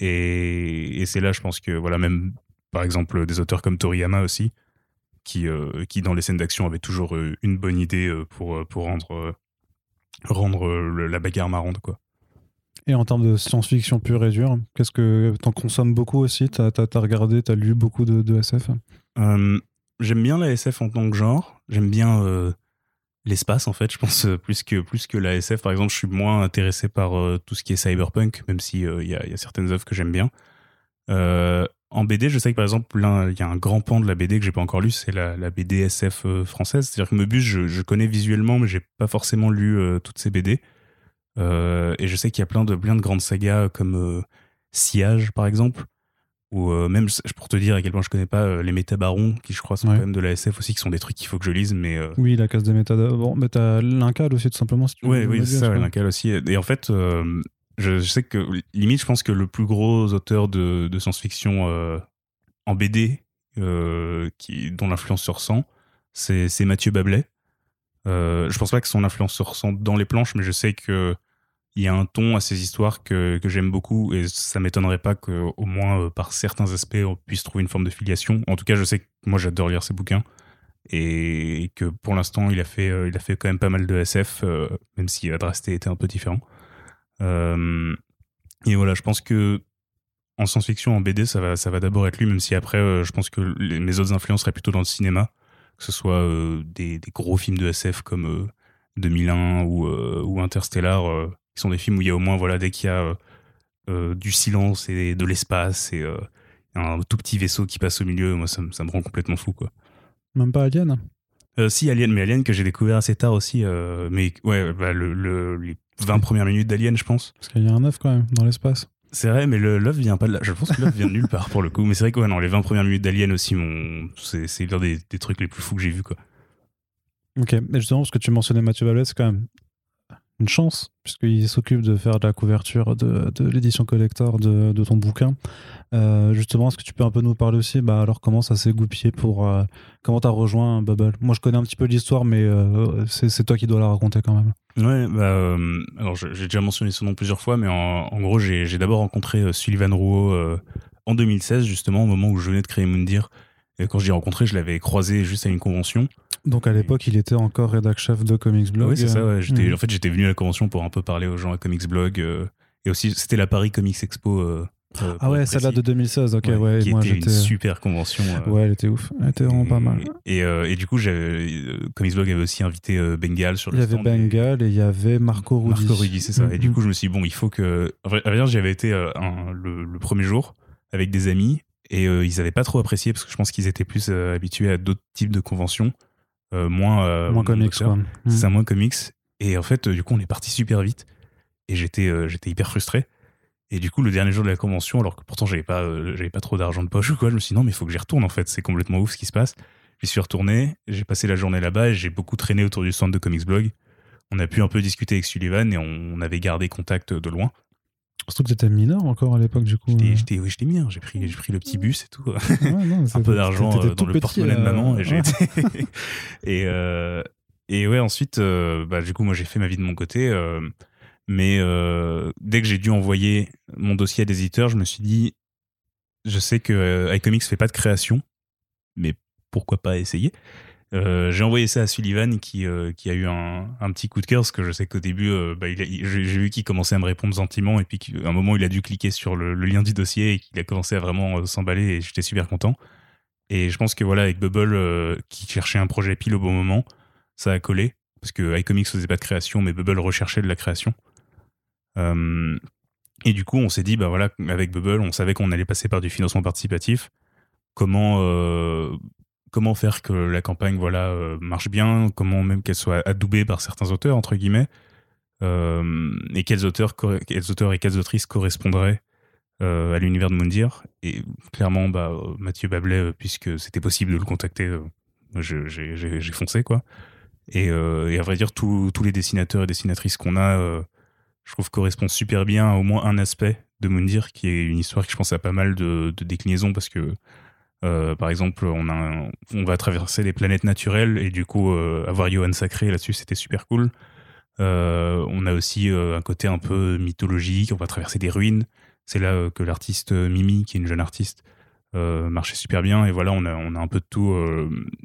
Et, et c'est là, je pense que, voilà, même par exemple des auteurs comme Toriyama aussi, qui, euh, qui dans les scènes d'action avaient toujours euh, une bonne idée euh, pour, pour rendre, rendre la bagarre marrante, quoi. Et en termes de science-fiction pure et dure, qu'est-ce que t'en consommes beaucoup aussi? T'as as, regardé, t'as lu beaucoup de, de SF Euh, j'aime bien la SF en tant que genre. J'aime bien euh, l'espace, en fait. Je pense euh, plus que, plus que la SF. Par exemple, je suis moins intéressé par euh, tout ce qui est cyberpunk, même s'il il y, a, y a certaines œuvres que j'aime bien. Euh, en BD, je sais que par exemple, il y a un grand pan de la BD que j'ai pas encore lu, c'est la, la BD SF euh, française. C'est-à-dire que Möbius, je, je connais visuellement, mais j'ai pas forcément lu euh, toutes ces BD. Euh, et je sais qu'il y a plein de, plein de grandes sagas comme euh, Sillage, par exemple, ou euh, même, pour te dire à quel point je connais pas euh, les métabarons, qui je crois sont Ouais. quand même de la SF aussi, qui sont des trucs qu'il faut que je lise, mais. euh, Oui, la case des méthodes. Bon, mais t'as l'incal aussi, tout simplement. Si tu Ouais, veux oui, c'est ça. Lincal aussi. Et en fait, euh, je, je sais que, limite, je pense que le plus gros auteur de, de science-fiction euh, en BD, qui, dont l'influence se ressent, c'est Mathieu Bablet. Je pense pas que son influence se ressent dans les planches, mais je sais que il y a un ton à ces histoires que, que j'aime beaucoup et ça m'étonnerait pas qu'au moins euh, par certains aspects on puisse trouver une forme de filiation. En tout cas, je sais que moi j'adore lire ses bouquins et que pour l'instant il a fait euh, il a fait quand même pas mal de SF, euh, même si Adrasté était un peu différent. Et voilà, je pense que en science-fiction, en BD, ça va, ça va d'abord être lui, même si après, je pense que mes autres influences seraient plutôt dans le cinéma, que ce soit des, des gros films de SF comme euh, 2001 ou, ou Interstellar, qui sont des films où il y a au moins, voilà, dès qu'il y a euh, euh, du silence et de l'espace et euh, un tout petit vaisseau qui passe au milieu, moi, ça, me- ça me rend complètement fou, quoi. Même pas Alien? Si, Alien, mais Alien que j'ai découvert assez tard aussi, mais ouais, bah, le, le- les 20 premières minutes d'Alien, je pense. Parce qu'il y a un œuf quand même dans l'espace. C'est vrai, mais l'œuf vient pas de là. Je pense que l'œuf vient de nulle part pour le coup. Mais c'est vrai que ouais, non, les 20 premières minutes d'Alien aussi, mon... c'est l'un des, des trucs les plus fous que j'ai vu quoi. Ok, et justement, parce que tu mentionnais Mathieu c'est quand même une chance, puisqu'il s'occupe de faire de la couverture de, de l'édition collector de, de, ton bouquin. Euh, justement, est-ce que tu peux un peu nous parler aussi bah, Alors, comment ça s'est goupillé pour. Euh, comment tu as rejoint Bubble? Moi, je connais un petit peu l'histoire, mais euh, c'est toi qui dois la raconter quand même. Ouais, bah, alors j'ai déjà mentionné son nom plusieurs fois, mais en, en gros, j'ai d'abord rencontré Sullivan Rouault en 2016, justement, au moment où je venais de créer Moundir. Et quand je l'ai rencontré, je l'avais croisé juste à une convention. Donc à l'époque, il était encore rédac chef de Comics Blog. Oui, c'est ça. Ouais. Hmm. En fait, j'étais venu à la convention pour un peu parler aux gens à Comics Blog. Euh, et aussi, c'était la Paris Comics Expo. Euh, euh, ah ouais, celle-là de 2016, ok, ouais. qui était une super convention. ouais, elle était ouf. Elle était vraiment pas mal. Et, et du coup, Comics Blog avait aussi invité Bengal sur le Il y avait Bengal et il y avait Marco Rudy. Marco Rudy, c'est ça. Et du mm-hmm. coup, je me suis dit, bon, il faut que. À vrai dire, j'avais été le, le, premier jour avec des amis et ils n'avaient pas trop apprécié parce que je pense qu'ils étaient plus habitués à d'autres types de conventions. Euh, moins, euh, moins comics. C'est ça, mm. moins comics. Et en fait, du coup, on est parti super vite. Et j'étais euh, j'étais hyper frustré. Et du coup, le dernier jour de la convention, alors que pourtant j'avais pas, j'avais pas trop d'argent de poche ou quoi, je me suis dit non, mais il faut que j'y retourne en fait. C'est complètement ouf ce qui se passe. J'y suis retourné, j'ai passé la journée là-bas et j'ai beaucoup traîné autour du centre de Comics Blog. On a pu un peu discuter avec Sullivan et on avait gardé contact de loin. Surtout que tu étais mineur encore à l'époque, du coup. J'étais oui, mineur, j'ai pris, pris le petit bus et tout. un peu d'argent euh, dans le porte-monnaie de maman. Et, ouais. et, euh, et, ouais, ensuite, euh, bah, du coup, moi, j'ai fait ma vie de mon côté. mais dès que j'ai dû envoyer mon dossier à des éditeurs, je me suis dit, je sais que iComics fait pas de création, mais pourquoi pas essayer? Euh, j'ai envoyé ça à Sullivan qui, euh, qui a eu un, un, petit coup de cœur parce que je sais qu'au début, euh, bah, j'ai vu qu'il commençait à me répondre gentiment et puis qu'à un moment, il a dû cliquer sur le, lien du dossier et qu'il a commencé à vraiment s'emballer et j'étais super content. Et je pense que voilà, avec Bubble qui cherchait un projet pile au bon moment, ça a collé parce que iComics faisait pas de création, mais Bubble recherchait de la création. et du coup, on s'est dit, bah voilà, avec Bubble, on savait qu'on allait passer par du financement participatif. Comment comment faire que la campagne voilà euh, marche bien, comment même qu'elle soit adoubée par certains auteurs entre guillemets, euh, et quels auteurs, quels auteurs et quelles autrices correspondraient euh, à l'univers de Moundir. Et clairement, bah, Mathieu Bablet, puisque c'était possible de le contacter, j'ai foncé quoi. Et, à vrai dire, tous les dessinateurs et dessinatrices qu'on a, je trouve correspondent super bien à au moins un aspect de Moundir, qui est une histoire qui je pense a pas mal de, de déclinaisons parce que euh, par exemple, on, va traverser des planètes naturelles et du coup, euh, avoir Johan Sacré là-dessus, c'était super cool. Euh, on a aussi un côté un peu mythologique, on va traverser des ruines. C'est là que l'artiste Mimi, qui est une jeune artiste, marchait super bien. Et voilà, on a, on a un peu de tout.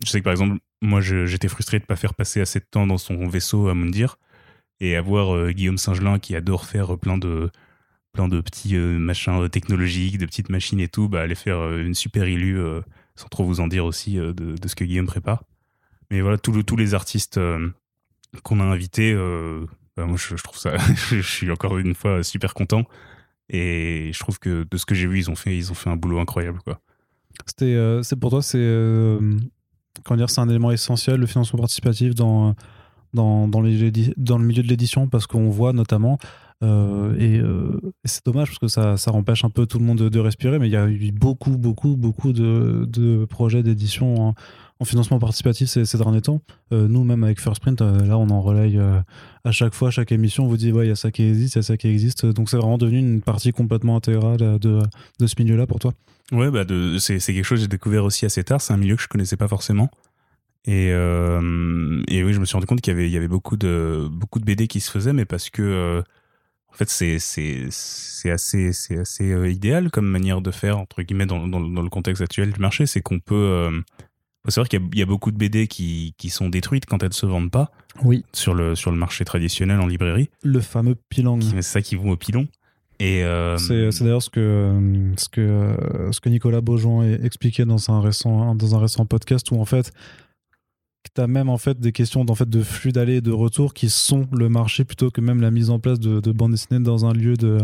je sais que par exemple, moi, j'étais frustré de ne pas faire passer assez de temps dans son vaisseau à Mundir et avoir Guillaume Singelin qui adore faire plein de plein de petits euh, machins euh, technologiques, de petites machines et tout, bah, aller faire euh, une super illu, sans trop vous en dire aussi de, ce que Guillaume prépare. Mais voilà, tous les artistes qu'on a invités, bah, moi je, trouve ça, je suis encore une fois super content. Et je trouve que de ce que j'ai vu, ils ont fait, ils ont fait un boulot incroyable, quoi. C'est pour toi, c'est comment dire, c'est un élément essentiel le financement participatif dans dans le milieu de l'édition parce qu'on voit notamment euh, euh, et, c'est dommage parce que ça, ça empêche un peu tout le monde de, respirer, mais il y a eu beaucoup, beaucoup, beaucoup de, de projets d'édition en, financement participatif ces, derniers temps. Euh, nous, même avec First Print, là, on en relaye à chaque fois, chaque émission, on vous dit, ouais, il y a ça qui existe, il y a ça qui existe. Donc, c'est vraiment devenu une partie complètement intégrale de, de ce milieu-là pour toi. Ouais, bah c'est quelque chose que j'ai découvert aussi assez tard. C'est un milieu que je connaissais pas forcément. Et, et oui, je me suis rendu compte qu'il y y avait beaucoup, de, beaucoup de BD qui se faisaient, mais parce que en fait, c'est c'est assez c'est assez euh, idéal comme manière de faire entre guillemets dans, dans, le contexte actuel du marché, c'est qu'on peut euh, faut savoir qu'il y, a beaucoup de BD qui, qui sont détruites quand elles se vendent pas. Oui. Sur le sur le marché traditionnel en librairie. Le fameux pilon. C'est ça qui vont au pilon. Et euh, c'est d'ailleurs ce que ce que ce que Nicolas Beaujon expliquait dans un récent dans un récent podcast où en fait tu as même en fait des questions en fait, de flux d'aller et de retour qui sont le marché plutôt que même la mise en place de, de bandes dessinées dans un lieu de,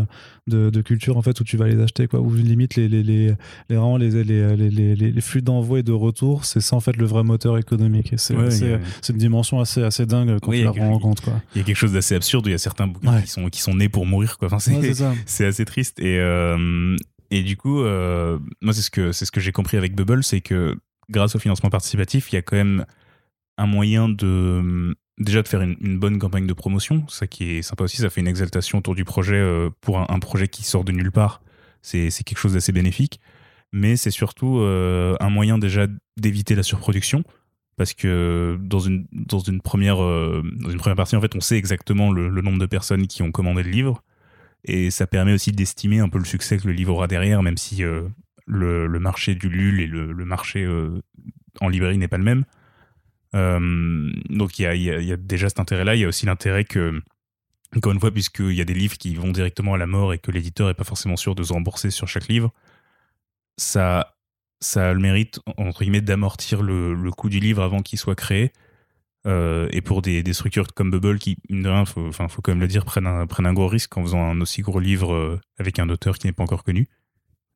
de, culture en fait où tu vas les acheter quoi. Où limite les les les les, les, les, les, les flux d'envoi et de retour c'est ça en fait le vrai moteur économique. C'est une dimension assez assez dingue quand tu la rends compte quoi. Il y a quelque chose d'assez absurde où il y a certains bouquins qui sont qui sont nés pour mourir quoi. Enfin, c'est assez triste. Et euh, et du coup euh, moi c'est ce que c'est ce que j'ai compris avec Bubble c'est que grâce au financement participatif il y a quand même un moyen de, déjà de faire une, bonne campagne de promotion, ça qui est sympa aussi, ça fait une exaltation autour du projet euh, pour un, projet qui sort de nulle part. C'est quelque chose d'assez bénéfique, mais c'est surtout euh, un moyen déjà d'éviter la surproduction parce que dans une euh, première partie en fait on sait exactement le, nombre de personnes qui ont commandé le livre. Et ça permet aussi d'estimer un peu le succès que le livre aura derrière même si le, marché du LUL et le, marché en librairie n'est pas le même donc il y a, déjà cet intérêt là il y a aussi l'intérêt que encore une fois puisqu'il y a des livres qui vont directement à la mort et que l'éditeur est pas forcément sûr de se rembourser sur chaque livre ça ça a le mérite entre guillemets d'amortir le, coût du livre avant qu'il soit créé. Euh, et pour des, structures comme Bubble qui mine faut, faut quand même le dire prennent un, prennent un gros risque en faisant un aussi gros livre euh, avec un auteur qui n'est pas encore connu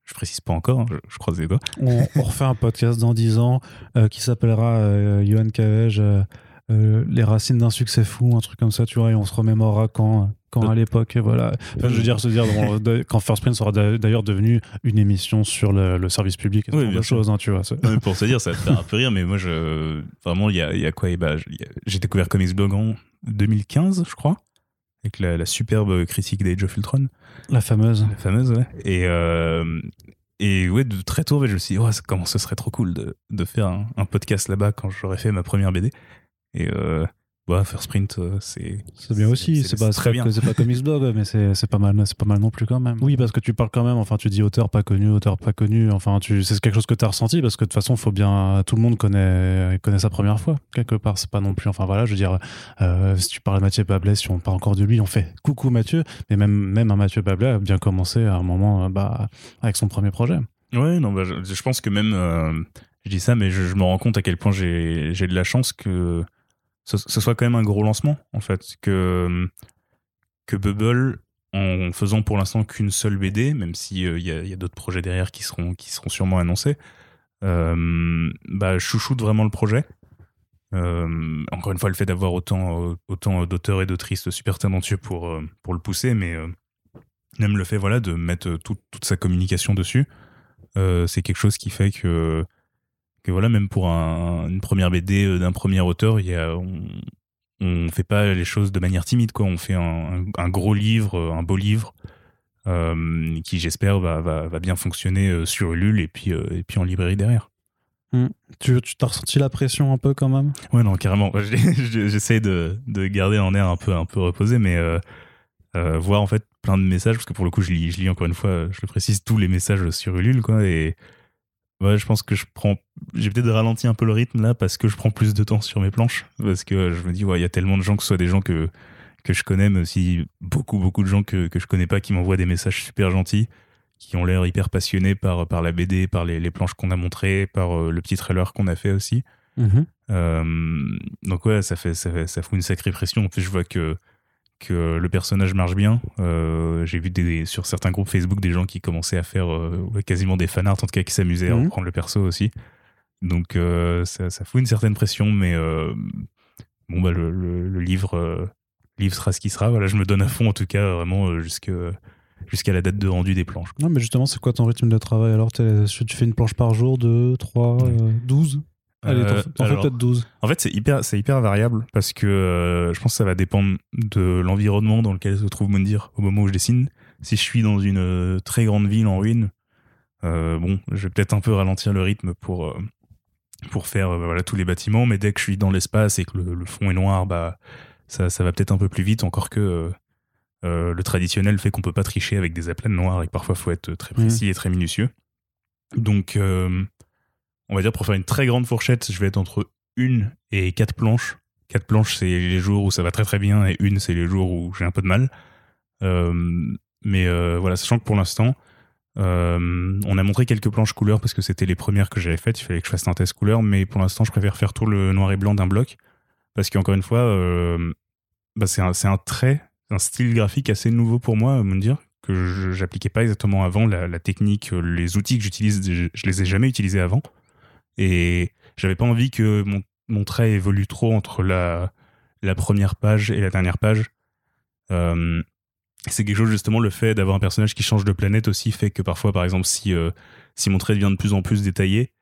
je précise pas encore hein, je, je croise les doigts On, on refait un podcast dans 10 ans euh, qui s'appellera euh, Johan Cavege, euh, euh, Les racines d'un succès fou, un truc comme ça, tu vois, et on se remémorera quand, quand à l'époque, et voilà. Enfin, je veux dire, se dire quand First Print sera d'a- d'ailleurs devenu une émission sur le, le service public et ce Oui, genre bien choses, hein, tu vois. Non, pour se dire, ça va te faire un peu rire, mais moi, je, vraiment, il y a, il y a quoi eh ben, J'ai découvert Comics Blog en 2015, je crois, avec la, la superbe critique d'Age of Ultron, La fameuse. la fameuse, ouais. Et, euh, et ouais, de très tôt, je me suis dit, oh, comment ce serait trop cool de, de faire un, un podcast là-bas quand j'aurais fait ma première BD. Et euh, bah, First Sprint, euh, c'est. C'est bien aussi, c'est pas, très bien. pas- c'est pas Blog, mais c'est c'est pas mal, c'est pas mal non plus quand même. Oui, parce que tu parles quand même, enfin, tu dis auteur pas connu, auteur pas connu, enfin, tu, c'est quelque chose que tu as ressenti, parce que de toute façon, faut bien, tout le monde connaît, connaît sa première fois, quelque part, c'est pas non plus, enfin voilà, je veux dire, euh, si tu parles de Mathieu Pablet, si on parle encore de lui, on fait coucou Mathieu, mais même, même un Mathieu Pablet a bien commencé à un moment, euh, bah, avec son premier projet. Ouais, non, bah, je, je pense que même, euh, je dis ça, mais je, je me rends compte à quel point j'ai j'ai de la chance que ce, soit quand même un gros lancement, en fait. Que, que Bubble, en faisant pour l'instant qu'une seule BD, même s'il y a, il y a d'autres projets derrière qui seront, qui seront sûrement annoncés, euh, bah, chouchoute vraiment le projet. Euh, encore une fois, le fait d'avoir autant, euh, autant d'auteurs et d'autrices super talentueux pour, euh, pour le pousser, mais euh, même le fait voilà, de mettre euh, toute- sa communication dessus, euh, c'est quelque chose qui fait que, que voilà, même pour un- une première BD euh, d'un premier auteur, il y a, on, on fait pas les choses de manière timide, quoi. On fait un, gros livre, euh, un beau livre, euh, qui j'espère va, va, va bien fonctionner sur Ulule et puis, euh, et puis en librairie derrière. Tu, tu t'as ressenti la pression un peu quand même? Ouais, non, carrément. J'essaie de, de garder un air un peu, un peu reposé, mais euh, voir en fait plein de messages, parce que pour le coup, je lis, je lis encore une fois, je le précise, tous les messages sur Ulule, quoi, et ouais, je pense que je prends, j'ai peut-être ralenti un peu le rythme là, parce que je prends plus de temps sur mes planches, parce que je me dis, ouais, il y a tellement de gens, que ce soit des gens que, que je connais, mais aussi beaucoup, beaucoup de gens que, que je connais pas, qui m'envoient des messages super gentils, qui ont l'air hyper passionnés par, par la BD, par les, les planches qu'on a montrées, par euh, le petit trailer qu'on a fait aussi. Euh, donc ouais, ça fait, ça fait ça fout une sacrée pression. En plus, je vois que que le personnage marche bien. Euh, J'ai vu des, sur certains groupes Facebook des gens qui commençaient à faire euh, quasiment des fanarts, en tout cas qui s'amusaient à Mhm. reprendre le perso aussi. Donc euh, ça, ça fout une certaine pression, mais euh, bon bah le, le- le livre euh, livre sera ce qui sera. Voilà, je me donne à fond en tout cas vraiment euh, jusqu'à la date de rendu des planches. Non, mais justement, c'est quoi ton rythme de travail Alors, tu fais une planche par jour, 2, 3, Ouais. 12 Allez, t'en Euh, fais- peut-être 12. En fait, c'est hyper, c'est hyper variable parce que euh, je pense que ça va dépendre de l'environnement dans lequel se trouve Mundir au moment où je dessine. Si je suis dans une euh, très grande ville en ruine, euh, bon, je vais peut-être un peu ralentir le rythme pour, euh, pour faire voilà, tous les bâtiments, mais dès que je suis dans l'espace et que le, le fond est noir, bah, ça, ça va peut-être un peu plus vite, encore que le traditionnel fait qu'on peut pas tricher avec des aplats noirs et que parfois il faut être très précis et très minutieux. Donc, on va dire pour faire une très grande fourchette, je vais être entre une et quatre planches. Quatre planches, c'est les jours où ça va très très bien, et une, c'est les jours où j'ai un peu de mal. Euh, mais euh, voilà, sachant que pour l'instant, euh, on a montré quelques planches couleurs parce que c'était les premières que j'avais faites. Il fallait que je fasse un test couleur, mais pour l'instant, je préfère faire tout le noir et blanc d'un bloc parce qu'encore une fois, bah, c'est un, trait, un style graphique assez nouveau pour moi, à me dire que j'appliquais pas exactement avant la, la technique, les outils que j'utilise, je les ai jamais utilisés avant, et j'avais pas envie que mon, trait évolue trop entre la, première page et la dernière page. Euh, c'est quelque chose justement le fait d'avoir un personnage qui change de planète aussi fait que parfois par exemple si euh, mon trait devient de plus en plus détaillé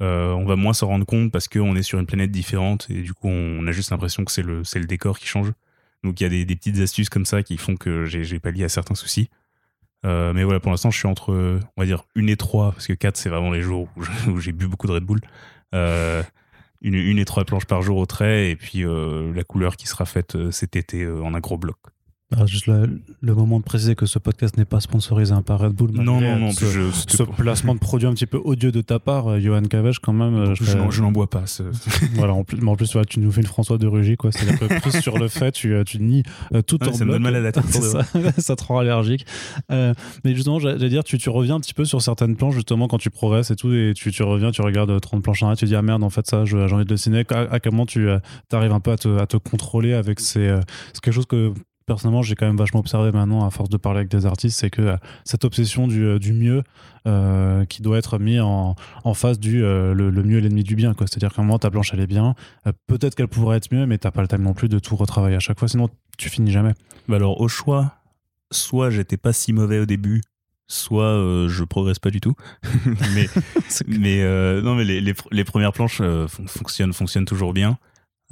on va moins s'en rendre compte parce qu'on est sur une planète différente et du coup on a juste l'impression que c'est le, le décor qui change. Donc il y a des, petites astuces comme ça qui font que j'ai pallié à certains soucis. Euh, mais voilà, pour l'instant, je suis entre, on va dire, une et trois, parce que quatre, c'est vraiment les jours où j'ai bu beaucoup de Red Bull. Euh, une, et trois planches par jour au trait, et puis euh, la couleur qui sera faite cet été en un gros bloc. Ah, juste le, moment de préciser que ce podcast n'est pas sponsorisé par Red Bull. Non, non, non. Ce, je, ce placement de produit un petit peu odieux de ta part, euh, Johan Cavech, quand même. Euh, je, je n'en bois pas. voilà, en plus, en plus tu nous fais une François de Rugy, quoi. C'est un peu plus sur le fait, tu, euh, tu nies tout en Ça me donne mal à la tête. ça, ça te rend allergique. mais justement, j'allais dire, tu, tu reviens un petit peu sur certaines planches, justement, quand tu progresses et tout, et tu, tu reviens, tu regardes 30 planches en arrière, tu dis, ah merde, en fait, ça, j'ai envie de le dessiner. À, quel moment tu arrives un peu à te, à te contrôler avec ces. c'est quelque chose que personnellement, j'ai quand même vachement observé maintenant, à force de parler avec des artistes, c'est que euh, cette obsession du, euh, du mieux euh, qui doit être mis en, en face du le, mieux est l'ennemi du bien. C'est-à-dire qu'à un moment, ta planche, elle est bien. Peut-être qu'elle pourrait être mieux, mais t'as pas le temps non plus de tout retravailler à chaque fois, sinon tu finis jamais. Bah alors, au choix, soit j'étais pas si mauvais au début, soit je progresse pas du tout. mais mais non, mais les, les, premières planches fonctionnent, fonctionnent toujours bien.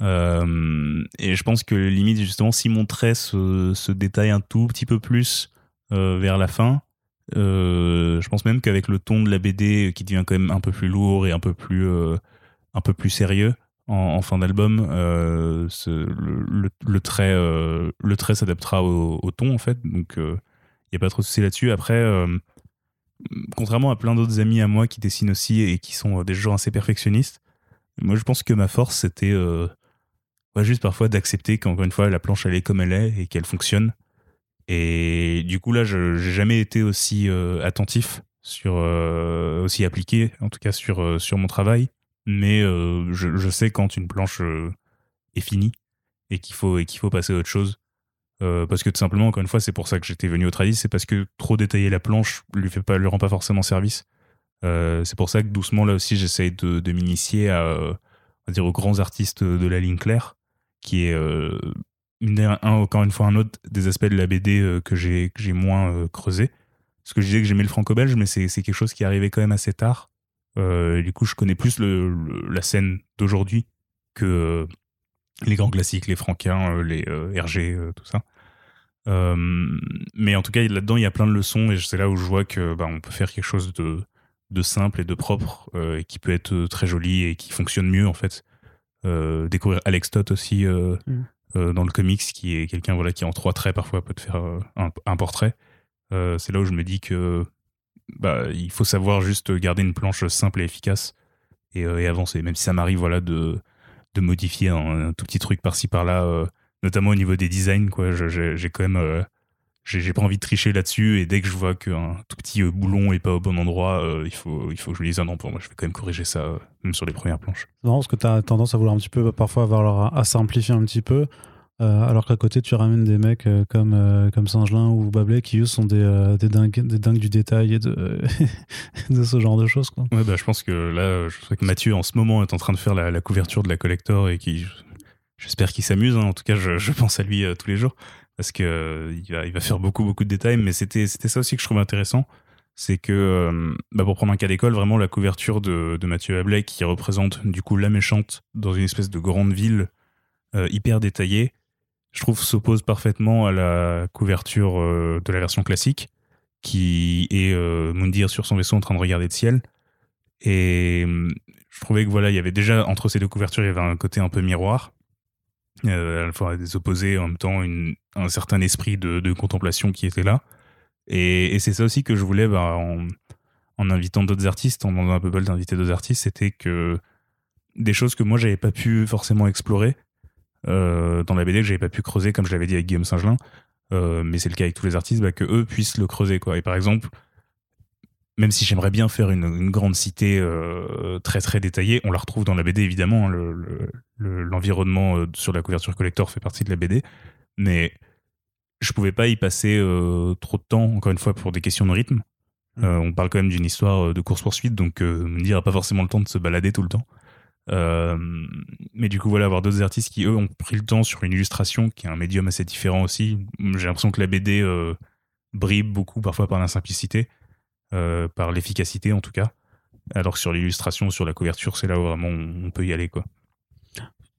Euh, et je pense que limite, justement, si mon trait se, se détaille un tout petit peu plus euh, vers la fin, euh, je pense même qu'avec le ton de la BD qui devient quand même un peu plus lourd et un peu plus, un peu plus sérieux en, fin d'album, le, trait, le trait s'adaptera au, ton en fait. Donc il n'y a pas trop de soucis là-dessus. Après, contrairement à plein d'autres amis à moi qui dessinent aussi et qui sont des gens assez perfectionnistes, moi je pense que ma force c'était juste parfois d'accepter qu'encore une fois, la planche, elle est comme elle est et qu'elle fonctionne. Et du coup, là, je n'ai jamais été aussi euh, attentif, sur, euh, aussi appliqué, en tout cas sur, euh, sur mon travail. Mais je, sais quand une planche est finie et qu'il faut, faut passer à autre chose. parce que tout simplement, encore une fois, c'est pour ça que j'étais venu au tradis, c'est parce que trop détailler la planche lui lui rend pas forcément service. c'est pour ça que doucement, là aussi, j'essaye de, m'initier à dire aux grands artistes de la ligne claire qui est euh, encore une fois un autre des aspects de la BD euh, que j'ai moins euh, creusé. Parce que je disais que j'aimais le franco-belge, mais c'est quelque chose qui arrivait quand même assez tard. du coup, je connais plus la scène d'aujourd'hui que les grands classiques, les franquins, les RG, tout ça. mais en tout cas, là-dedans, il y a plein de leçons et c'est là où je vois que bah, on peut faire quelque chose de, simple et de propre et qui peut être très joli et qui fonctionne mieux en fait découvrir Alex Todd aussi euh, mm. euh, dans le comics, qui est quelqu'un voilà, qui en trois traits parfois peut te faire un, portrait. c'est là où je me dis que bah, il faut savoir juste garder une planche simple et efficace et, avancer. Même si ça m'arrive voilà, de, de modifier un, tout petit truc par-ci par-là, notamment au niveau des designs. Quoi. J'ai quand même j'ai pas envie de tricher là-dessus et dès que je vois qu'un tout petit euh, boulon est pas au bon endroit, euh, il, faut, il faut que je lui dise ah non, pour moi je vais quand même corriger ça, euh, même sur les premières planches. Non, parce que tu as tendance à vouloir un petit peu, parfois avoir à simplifier un petit peu, alors qu'à côté tu ramènes des mecs comme, comme Singelin ou Bablé qui eux sont des, des, dingues, des dingues du détail et de, de ce genre de choses. Quoi. Ouais, bah, je pense que là, je sais que Mathieu en ce moment est en train de faire la, couverture de la collector et qui. J'espère qu'il s'amuse, hein. en tout cas je, je pense à lui tous les jours parce que euh, il, va, faire beaucoup beaucoup de détails, mais c'était ça aussi que je trouve intéressant, c'est que euh, bah pour prendre un cas d'école, vraiment la couverture de, Mathieu Ablay qui représente du coup la méchante dans une espèce de grande ville euh, hyper détaillée, je trouve s'oppose parfaitement à la couverture de la version classique qui est Mundir sur son vaisseau en train de regarder le ciel. Et je trouvais que voilà, il y avait déjà entre ces deux couvertures, il y avait un côté un peu miroir euh, à la fois des opposés, en même temps une, un certain esprit de, de, contemplation qui était là. Et, c'est ça aussi que je voulais, bah, en, en, invitant d'autres artistes, en demandant à Bubble d'inviter d'autres artistes, c'était que des choses que moi j'avais pas pu forcément explorer euh, dans la BD, que j'avais pas pu creuser, comme je l'avais dit avec Guillaume Singelin, euh, mais c'est le cas avec tous les artistes, bah, que eux puissent le creuser. Quoi. Et par exemple, même si j'aimerais bien faire une, grande cité euh, très très détaillée, on la retrouve dans la BD évidemment. Hein, l'environnement le, euh, sur la couverture collector fait partie de la BD, mais je pouvais pas y passer euh, trop de temps, encore une fois, pour des questions de rythme. Mmh. on parle quand même d'une histoire de course-poursuite, donc me dire pas forcément le temps de se balader tout le temps. mais du coup, voilà, avoir d'autres artistes qui, eux, ont pris le temps sur une illustration, qui est un médium assez différent aussi. J'ai l'impression que la BD brille beaucoup, parfois par la simplicité. Euh, par l'efficacité en tout cas. Alors que sur l'illustration, sur la couverture, c'est là où vraiment on peut y aller, quoi.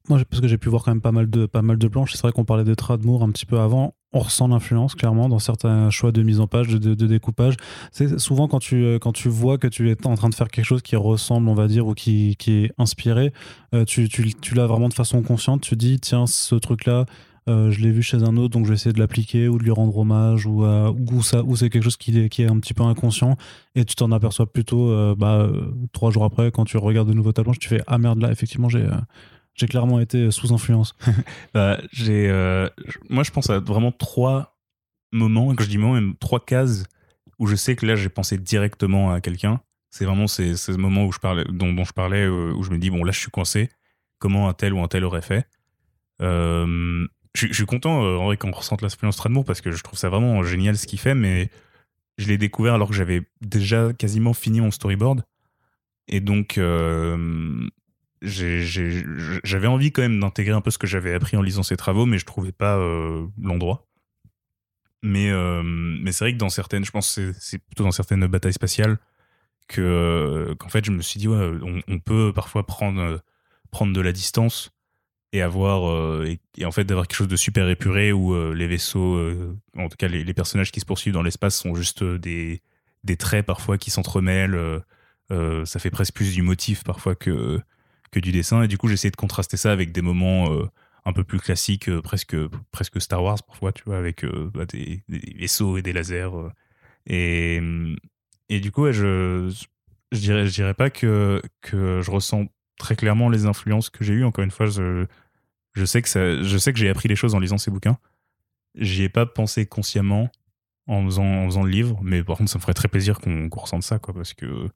Moi, parce que j'ai pu voir quand même pas mal de, pas mal de planches. C'est vrai qu'on parlait de Tradmoor un petit peu avant. On ressent l'influence clairement dans certains choix de mise en page, de, découpage. C'est souvent quand tu, euh, quand tu vois que tu es en train de faire quelque chose qui ressemble, on va dire, ou qui, qui est inspiré, euh, tu, tu, tu l'as vraiment de façon consciente. Tu dis, tiens, ce truc-là, euh, je l'ai vu chez un autre, donc je vais essayer de l'appliquer ou de lui rendre hommage, ou, ou c'est quelque chose qui est, un petit peu inconscient, et tu t'en aperçois plutôt bah, trois jours après, quand tu regardes de nouveau ta planche, tu fais Ah merde, là, effectivement, j'ai j'ai clairement été sous influence. bah, j'ai, euh, moi, je pense à vraiment trois moments, et quand je dis moments, même trois cases où je sais que là, j'ai pensé directement à quelqu'un. C'est vraiment ces, ces, moments où je parlais, dont, je parlais, euh, où je me dis, bon, là, je suis coincé. Comment un tel ou un tel aurait fait? Euh, je, suis content, en vrai, qu'on ressente l'influence Stradmour parce que je trouve ça vraiment génial ce qu'il fait, mais je l'ai découvert alors que j'avais déjà quasiment fini mon storyboard. Et donc, j'avais envie quand même d'intégrer un peu ce que j'avais appris en lisant ses travaux, mais je trouvais pas euh, l'endroit. Mais, euh, c'est vrai que dans certaines, je pense c'est plutôt dans certaines batailles spatiales que euh, qu'en fait je me suis dit ouais, on, peut parfois prendre prendre de la distance et avoir et, en fait d'avoir quelque chose de super épuré où les vaisseaux, en tout cas les, personnages qui se poursuivent dans l'espace sont juste des des traits parfois qui s'entremêlent. ça fait presque plus du motif parfois que que du dessin. Et du coup, j'essayais de contraster ça avec des moments euh, un peu plus classiques, euh, presque, presque Star Wars parfois, tu vois, avec euh, bah, des, vaisseaux et des lasers. Et, et du coup, je, je, dirais, je dirais pas que, que je ressens très clairement les influences que j'ai eues. Encore une fois, je, je sais que, ça, je sais que j'ai appris les choses en lisant ces bouquins. J'y ai pas pensé consciemment en faisant, en faisant le livre, mais par contre, ça me ferait très plaisir qu'on ressente ça, quoi, parce que,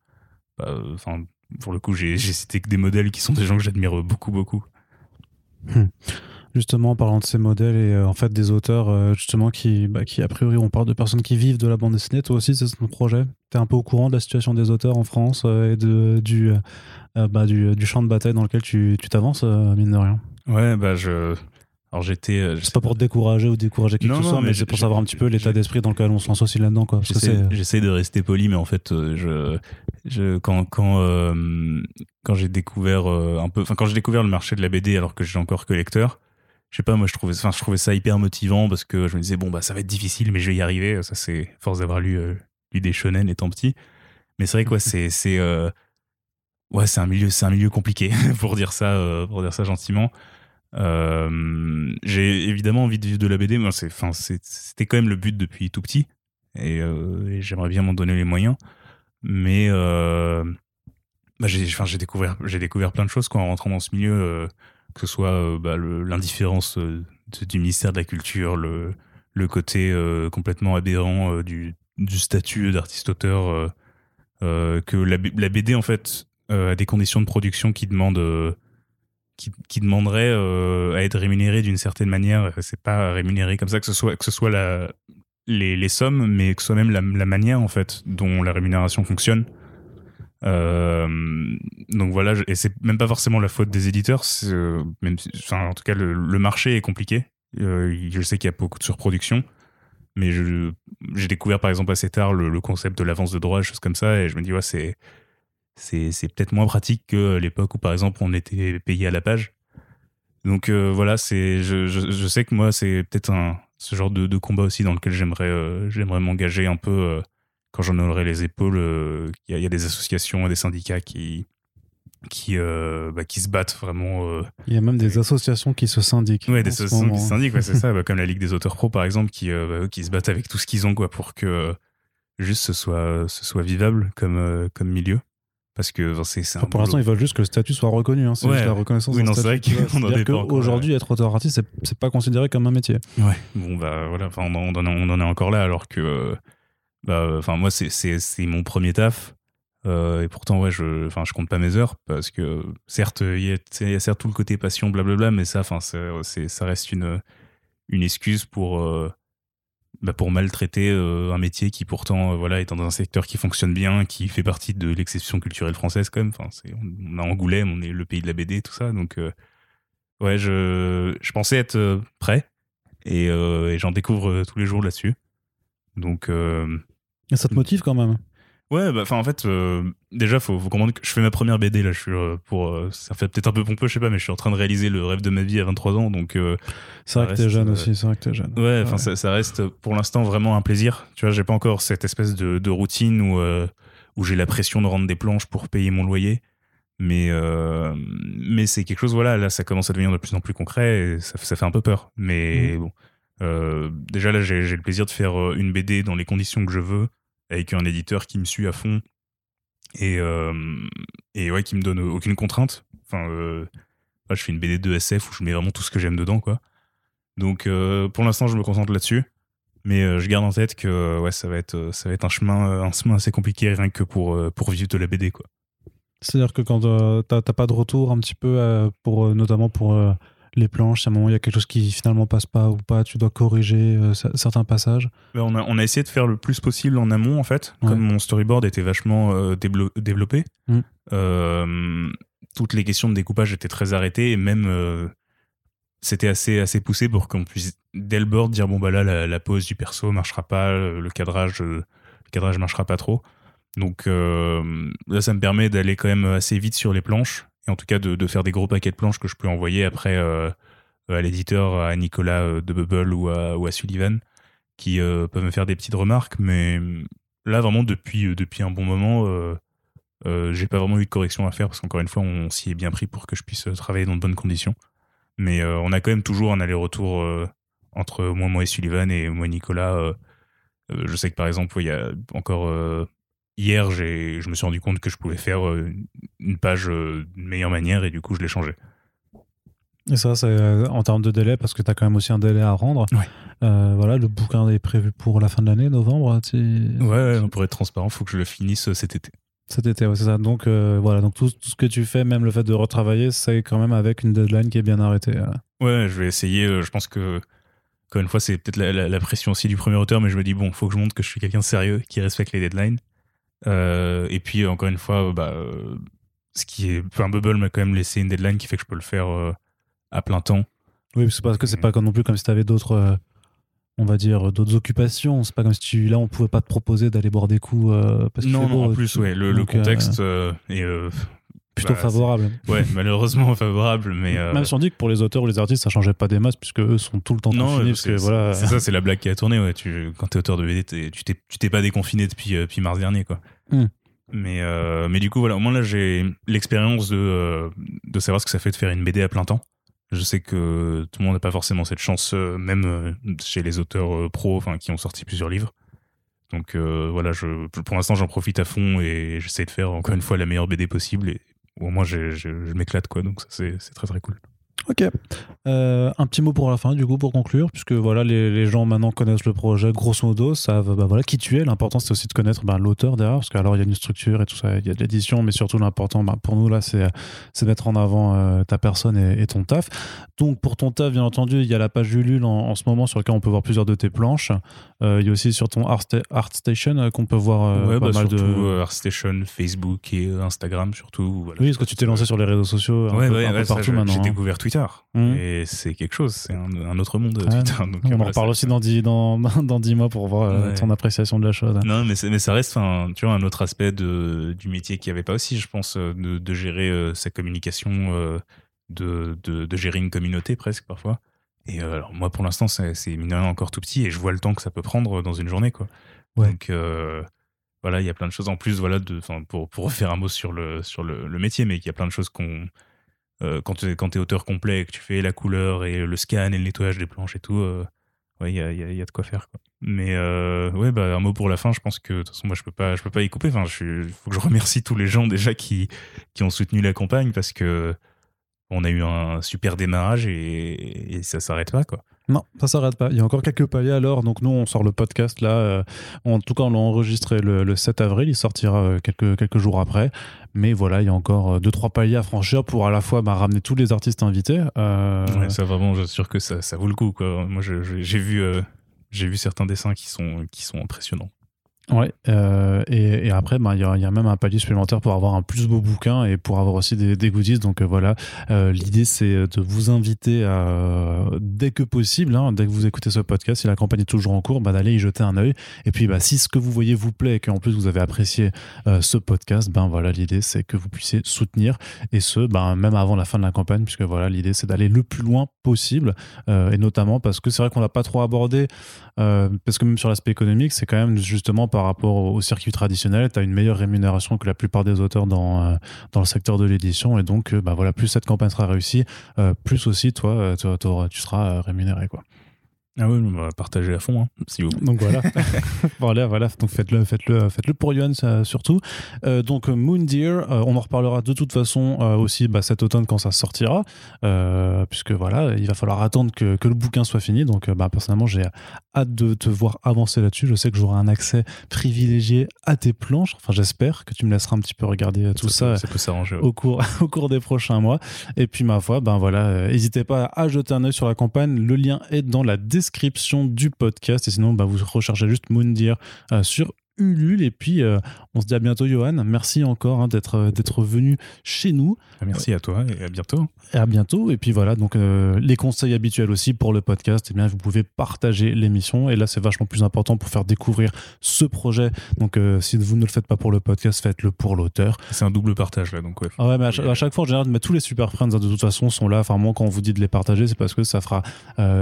bah, enfin, pour le coup, j'ai cité que des modèles qui sont des gens que j'admire beaucoup, beaucoup. Hmm. Justement, en parlant de ces modèles et euh, en fait des auteurs, euh, justement, qui, bah, qui a priori, on parle de personnes qui vivent de la bande dessinée. Toi aussi, c'est ton projet? Tu es un peu au courant de la situation des auteurs en France euh, et de, du, bah, du, du, champ de bataille dans lequel tu t'avances, mine de rien. Ouais, bah je, alors j'étais. Euh, c'est pas pour décourager ou décourager qui que ce soit, mais, c'est pour savoir un petit peu l'état d'esprit dans lequel on se lance aussi là-dedans. Quoi. J'essaie de rester poli, mais en fait, euh, je, je quand quand euh, quand j'ai découvert un peu, enfin quand j'ai découvert le marché de la BD alors que j'étais encore que lecteur, je sais pas, moi je trouvais, enfin je trouvais ça hyper motivant parce que je me disais bon bah ça va être difficile, mais je vais y arriver. Ça c'est force d'avoir lu, lu des shonen étant petit. Mais c'est vrai quoi, c'est c'est ouais c'est un milieu c'est un milieu compliqué pour dire ça pour dire ça gentiment. Euh, j'ai évidemment envie de vivre de la BD, mais c'était quand même le but depuis tout petit, et, euh, j'aimerais bien m'en donner les moyens. Mais euh, bah, j'ai découvert, découvert plein de choses en rentrant dans ce milieu, que ce soit bah, l'indifférence du ministère de la Culture, le, le côté complètement aberrant du, du, statut d'artiste-auteur, que la, la, BD en fait a des conditions de production qui demandent qui, demanderait euh, à être rémunéré d'une certaine manière. C'est pas rémunéré comme ça, que ce soit, que ce soit la, les, les sommes, mais que ce soit même la, manière en fait dont la rémunération fonctionne. Euh, donc voilà, et c'est même pas forcément la faute des éditeurs, euh, même en tout cas le, marché est compliqué. je sais qu'il y a beaucoup de surproduction, mais j'ai découvert par exemple assez tard le, concept de l'avance de droit, choses comme ça, et je me dis ouais c'est c'est peut-être moins pratique que l'époque où par exemple on était payé à la page. Donc euh, voilà, c'est je, je, sais que moi c'est peut-être un ce genre de, de, combat aussi dans lequel j'aimerais euh, j'aimerais m'engager un peu euh, quand j'en aurai les épaules. Il y, y, a des associations, des syndicats qui qui bah, qui se battent vraiment. Il y a même des associations qui se syndiquent. Ouais, des associations qui se syndiquent, c'est ça, bah, comme la Ligue des auteurs pro par exemple, qui bah, qui se battent avec tout ce qu'ils ont quoi pour que juste ce soit ce soit vivable comme comme milieu parce que c'est pour l'instant ils veulent juste que le statut soit reconnu hein. c'est la reconnaissance oui non c'est vrai qu'aujourd'hui être auteur artiste c'est pas considéré comme un métier. Ouais. Bon bah voilà. Enfin on, en, on en est encore là alors que bah enfin moi c'est mon premier taf. Euh, et pourtant ouais je enfin je compte pas mes heures parce que certes il y, a certes tout le côté passion blablabla mais ça enfin ça reste une une excuse pour euh, bah, pour maltraiter euh, un métier qui pourtant euh, voilà est dans un secteur qui fonctionne bien, qui fait partie de l'exception culturelle française quand même. Enfin, on a Angoulême, on est le pays de la BD, tout ça. Donc euh, ouais, je, je pensais être prêt et, j'en découvre tous les jours là-dessus. Donc ça te motive quand même? Ouais, bah, enfin en fait, déjà, faut, faut comprendre que je fais ma première BD là. Je suis euh, pour, euh, ça fait peut-être un peu pompeux, je sais pas, mais je suis en train de réaliser le rêve de ma vie à 23 ans, donc. euh, C'est vrai que t'es jeune euh, aussi, c'est vrai que t'es jeune. ouais, enfin, ça, ça reste pour l'instant vraiment un plaisir. Tu vois, j'ai pas encore cette espèce de, de routine où euh, où j'ai la pression de rendre des planches pour payer mon loyer. Mais mais c'est quelque chose, voilà, là, ça commence à devenir de plus en plus concret. Et ça, ça fait un peu peur. Mais bon, euh, déjà là, j'ai le plaisir de faire une BD dans les conditions que je veux, avec un éditeur qui me suit à fond et, euh, et ouais, qui me donne aucune contrainte. Enfin, euh, je fais une BD de SF où je mets vraiment tout ce que j'aime dedans, quoi. Donc, euh, pour l'instant, je me concentre là-dessus. Mais je garde en tête que ouais, ça va être, ça va être un chemin, un chemin assez compliqué rien que pour, pour vivre de la BD, quoi. C'est-à-dire que quand t'as pas de retour un petit peu, pour, notamment pour les planches, à un moment il y a quelque chose qui finalement passe pas ou pas, tu dois corriger euh, cer- certains passages. Bah, on, a, on a essayé de faire le plus possible en amont, en fait. Ouais. Comme mon storyboard était vachement euh, développé, Mm. euh, toutes les questions de découpage étaient très arrêtées et même c'était assez, assez poussé pour qu'on puisse, dès le board, dire bon, bah là, la, la pose du perso marchera pas, le cadrage, le cadrage marchera pas trop. Donc là, ça me permet d'aller quand même assez vite sur les planches et en tout cas de, faire des gros paquets de planches que je peux envoyer après euh, à l'éditeur, à Nicolas euh, de Bubble ou à, Sullivan qui euh, peuvent me faire des petites remarques, mais là vraiment depuis, depuis un bon moment, euh, j'ai pas vraiment eu de correction à faire parce qu'encore une fois, on s'y est bien pris pour que je puisse travailler dans de bonnes conditions. Mais on a quand même toujours un aller-retour entre moi, moi et Sullivan et moi Nicolas. je sais que par exemple, il y a encore hier, je me suis rendu compte que je pouvais faire euh, une page euh, d'une meilleure manière et du coup, je l'ai changé. Et ça, c'est euh, en termes de délai, parce que t'as quand même aussi un délai à rendre. Ouais. Euh, voilà, le bouquin est prévu pour la fin de l'année, novembre, tu- Ouais, ouais, pour être transparent, faut que je le finisse cet été. cet été, ouais, c'est ça. Donc euh, voilà, donc tout, tout ce que tu fais, même le fait de retravailler, c'est quand même avec une deadline qui est bien arrêtée. Ouais, je vais essayer. Je pense que, encore une fois, c'est peut-être la, la- la pression aussi du premier auteur, mais je me dis, bon, faut que je montre que je suis quelqu'un de sérieux, qui respecte les deadlines. Euh, et puis, encore une fois, bah, euh, ce qui est. Enfin, Bubble m'a quand même laissé une deadline qui fait que je peux le faire euh, à plein temps. Oui, parce que c'est pas comme non plus comme si t'avais d'autres, euh, on va dire, d'autres occupations. C'est pas comme si tu, là, on pouvait pas te proposer d'aller boire des coups parce qu'il Non, non, beau. en plus, ouais, le, le contexte euh, plutôt bah, favorable. Ouais, malheureusement favorable, mais. euh, Même si on dit que pour les auteurs ou les artistes, ça changeait pas des masses puisque eux sont tout le temps non, confinés. Parce c'est que voilà. c'est ça, c'est la blague qui a tourné. Ouais. Tu, quand t'es auteur de BD, t'es- tu t'es tu t'es pas déconfiné depuis, euh, depuis mars dernier, quoi. Hmm. Mais, euh, mais du coup, voilà, au moins là, j'ai l'expérience de, euh, de savoir ce que ça fait de faire une BD à plein temps. Je sais que tout le monde n'a pas forcément cette chance, euh, même chez les auteurs euh, pros enfin, qui ont sorti plusieurs livres. Donc euh, voilà, je, pour l'instant, j'en profite à fond et j'essaie de faire encore une fois la meilleure BD possible. Et au moins, je m'éclate, quoi. Donc c'est très très cool. Ok. Euh, un petit mot pour la fin, du coup, pour conclure, puisque voilà, les, les gens maintenant connaissent le projet, grosso modo, savent bah, voilà, qui tu es. L'important, c'est aussi de connaître bah, l'auteur derrière, parce qu'alors, il y a une structure et tout ça, il y a de l'édition, mais surtout, l'important bah, pour nous, là, c'est c'est mettre en avant euh, ta personne et, et ton taf. Donc, pour ton taf, bien entendu, il y a la page Ulule en, en ce moment sur laquelle on peut voir plusieurs de tes planches. Euh, il y a aussi sur ton Art, ArtStation euh, qu'on peut voir euh, ouais, pas bah, mal surtout de. euh, ArtStation, Facebook et Instagram, surtout. Voilà. oui, parce que tu t'es lancé sur les réseaux sociaux un Ouais, peu, ouais, un peu ouais, ça, partout maintenant. J'ai hein. découvert Twitter. Mhm. Et c'est quelque chose, c'est un, un autre monde, Ouais, Twitter. Donc, On en reparle aussi dans 10, dans, dans 10 mois pour voir euh, Ouais. ton appréciation de la chose. Non, mais, ça reste un, tu vois, un autre aspect de, du métier qu'il n'y avait pas aussi, je pense, euh, de, de gérer euh, sa communication, euh, de, de, de gérer une communauté presque parfois. Et euh, alors, moi, pour l'instant, c'est encore tout petit et je vois le temps que ça peut prendre dans une journée. Quoi. Ouais. Donc, voilà, il y a plein de choses en plus, voilà, de, pour, pour refaire un mot sur le, sur le, le métier, mais il y a plein de choses qu'on. Euh, quand tu es, es auteur complet et que tu fais la couleur et le scan et le nettoyage des planches et tout, euh, il y a, y y a de quoi faire. Mais euh, ouais, bah, un mot pour la fin. Je pense que de toute façon, moi, je peux pas, je peux pas y couper. Enfin, il faut que je remercie tous les gens déjà qui, qui ont soutenu la campagne parce que on a eu un super démarrage et, et ça s'arrête pas, quoi. Non, ça s'arrête pas. Il y a encore quelques paliers alors. Donc nous, on sort le podcast là. euh, en tout cas, on l'a enregistré le, le 7 avril. Il sortira euh, quelques, jours après. Mais voilà, il y a encore euh, deux trois paliers à franchir pour à la fois bah, ramener tous les artistes invités. euh, Ouais, ça vraiment, j'assure que ça, vaut le coup. Moi, j'ai vu, vu certains dessins qui sont, qui sont impressionnants. Ouais, euh, et, après, ben, il y, a, y, a même un palier supplémentaire pour avoir un plus beau bouquin et pour avoir aussi des, goodies. Donc euh, voilà, euh, l'idée c'est de vous inviter dès que possible, hein, dès que vous écoutez ce podcast, si la campagne est toujours en cours, ben, d'aller y jeter un œil. Et puis, ben, si ce que vous voyez vous plaît et qu'en plus vous avez apprécié ce podcast, ben voilà, l'idée c'est que vous puissiez soutenir et ce, ben, même avant la fin de la campagne, puisque voilà, l'idée c'est d'aller le plus loin possible et notamment parce que c'est vrai qu'on l'a pas trop abordé, parce que même sur l'aspect économique, c'est quand même justement par rapport au circuit traditionnel, tu as une meilleure rémunération que la plupart des auteurs dans, euh, dans le secteur de l'édition. Et donc, euh, bah voilà, plus cette campagne sera réussie, euh, plus aussi toi, toi, toi tu seras rémunéré. Quoi. Ah oui, on va partager à fond, hein, si vous Donc voilà, voilà, voilà. Donc faites-le, faites-le, faites-le pour Yuan surtout. Euh, donc Moon Deer, euh, on en reparlera de toute façon euh, aussi bah, cet automne quand ça sortira, puisque voilà, il va falloir attendre que, que le bouquin soit fini. Donc bah, personnellement, j'ai hâte de te voir avancer là-dessus. Je sais que j'aurai un accès privilégié à tes planches. Enfin, j'espère que tu me laisseras un petit peu regarder tout ça, ça, peut s'arranger au cours au cours des prochains mois. Et puis ma foi, ben voilà, n'hésitez pas à jeter un œil sur la campagne. Le lien est dans la description description du podcast. Et sinon, bah, vous recherchez juste Moondir euh, sur Ulule. Et puis, euh, on se dit à bientôt, Johan. Merci encore hein, d'être euh, d'être venu chez nous. Merci à toi et à bientôt. Et à bientôt. Et puis voilà, donc les conseils habituels aussi pour le podcast. Eh bien, vous pouvez partager l'émission. Et là, c'est vachement plus important pour faire découvrir ce projet. Donc, si vous ne le faites pas pour le podcast, faites-le pour l'auteur. C'est un double partage là, donc ouais. Ah ouais, mais à, chaque, fois, en général, mais tous les super friends hein, de toute façon sont là. Enfin, moi, quand on vous dit de les partager, c'est parce que ça fera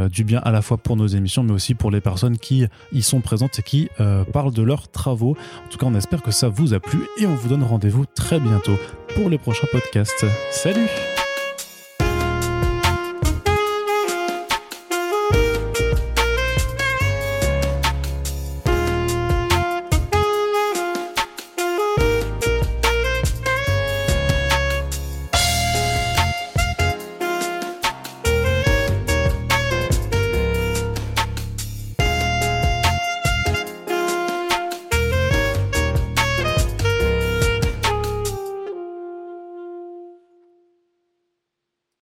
du bien à la fois pour nos émissions, mais aussi pour les personnes qui y sont présentes et qui parlent de leur En tout cas, on espère que ça vous a plu et on vous donne rendez-vous très bientôt pour les prochains podcasts. Salut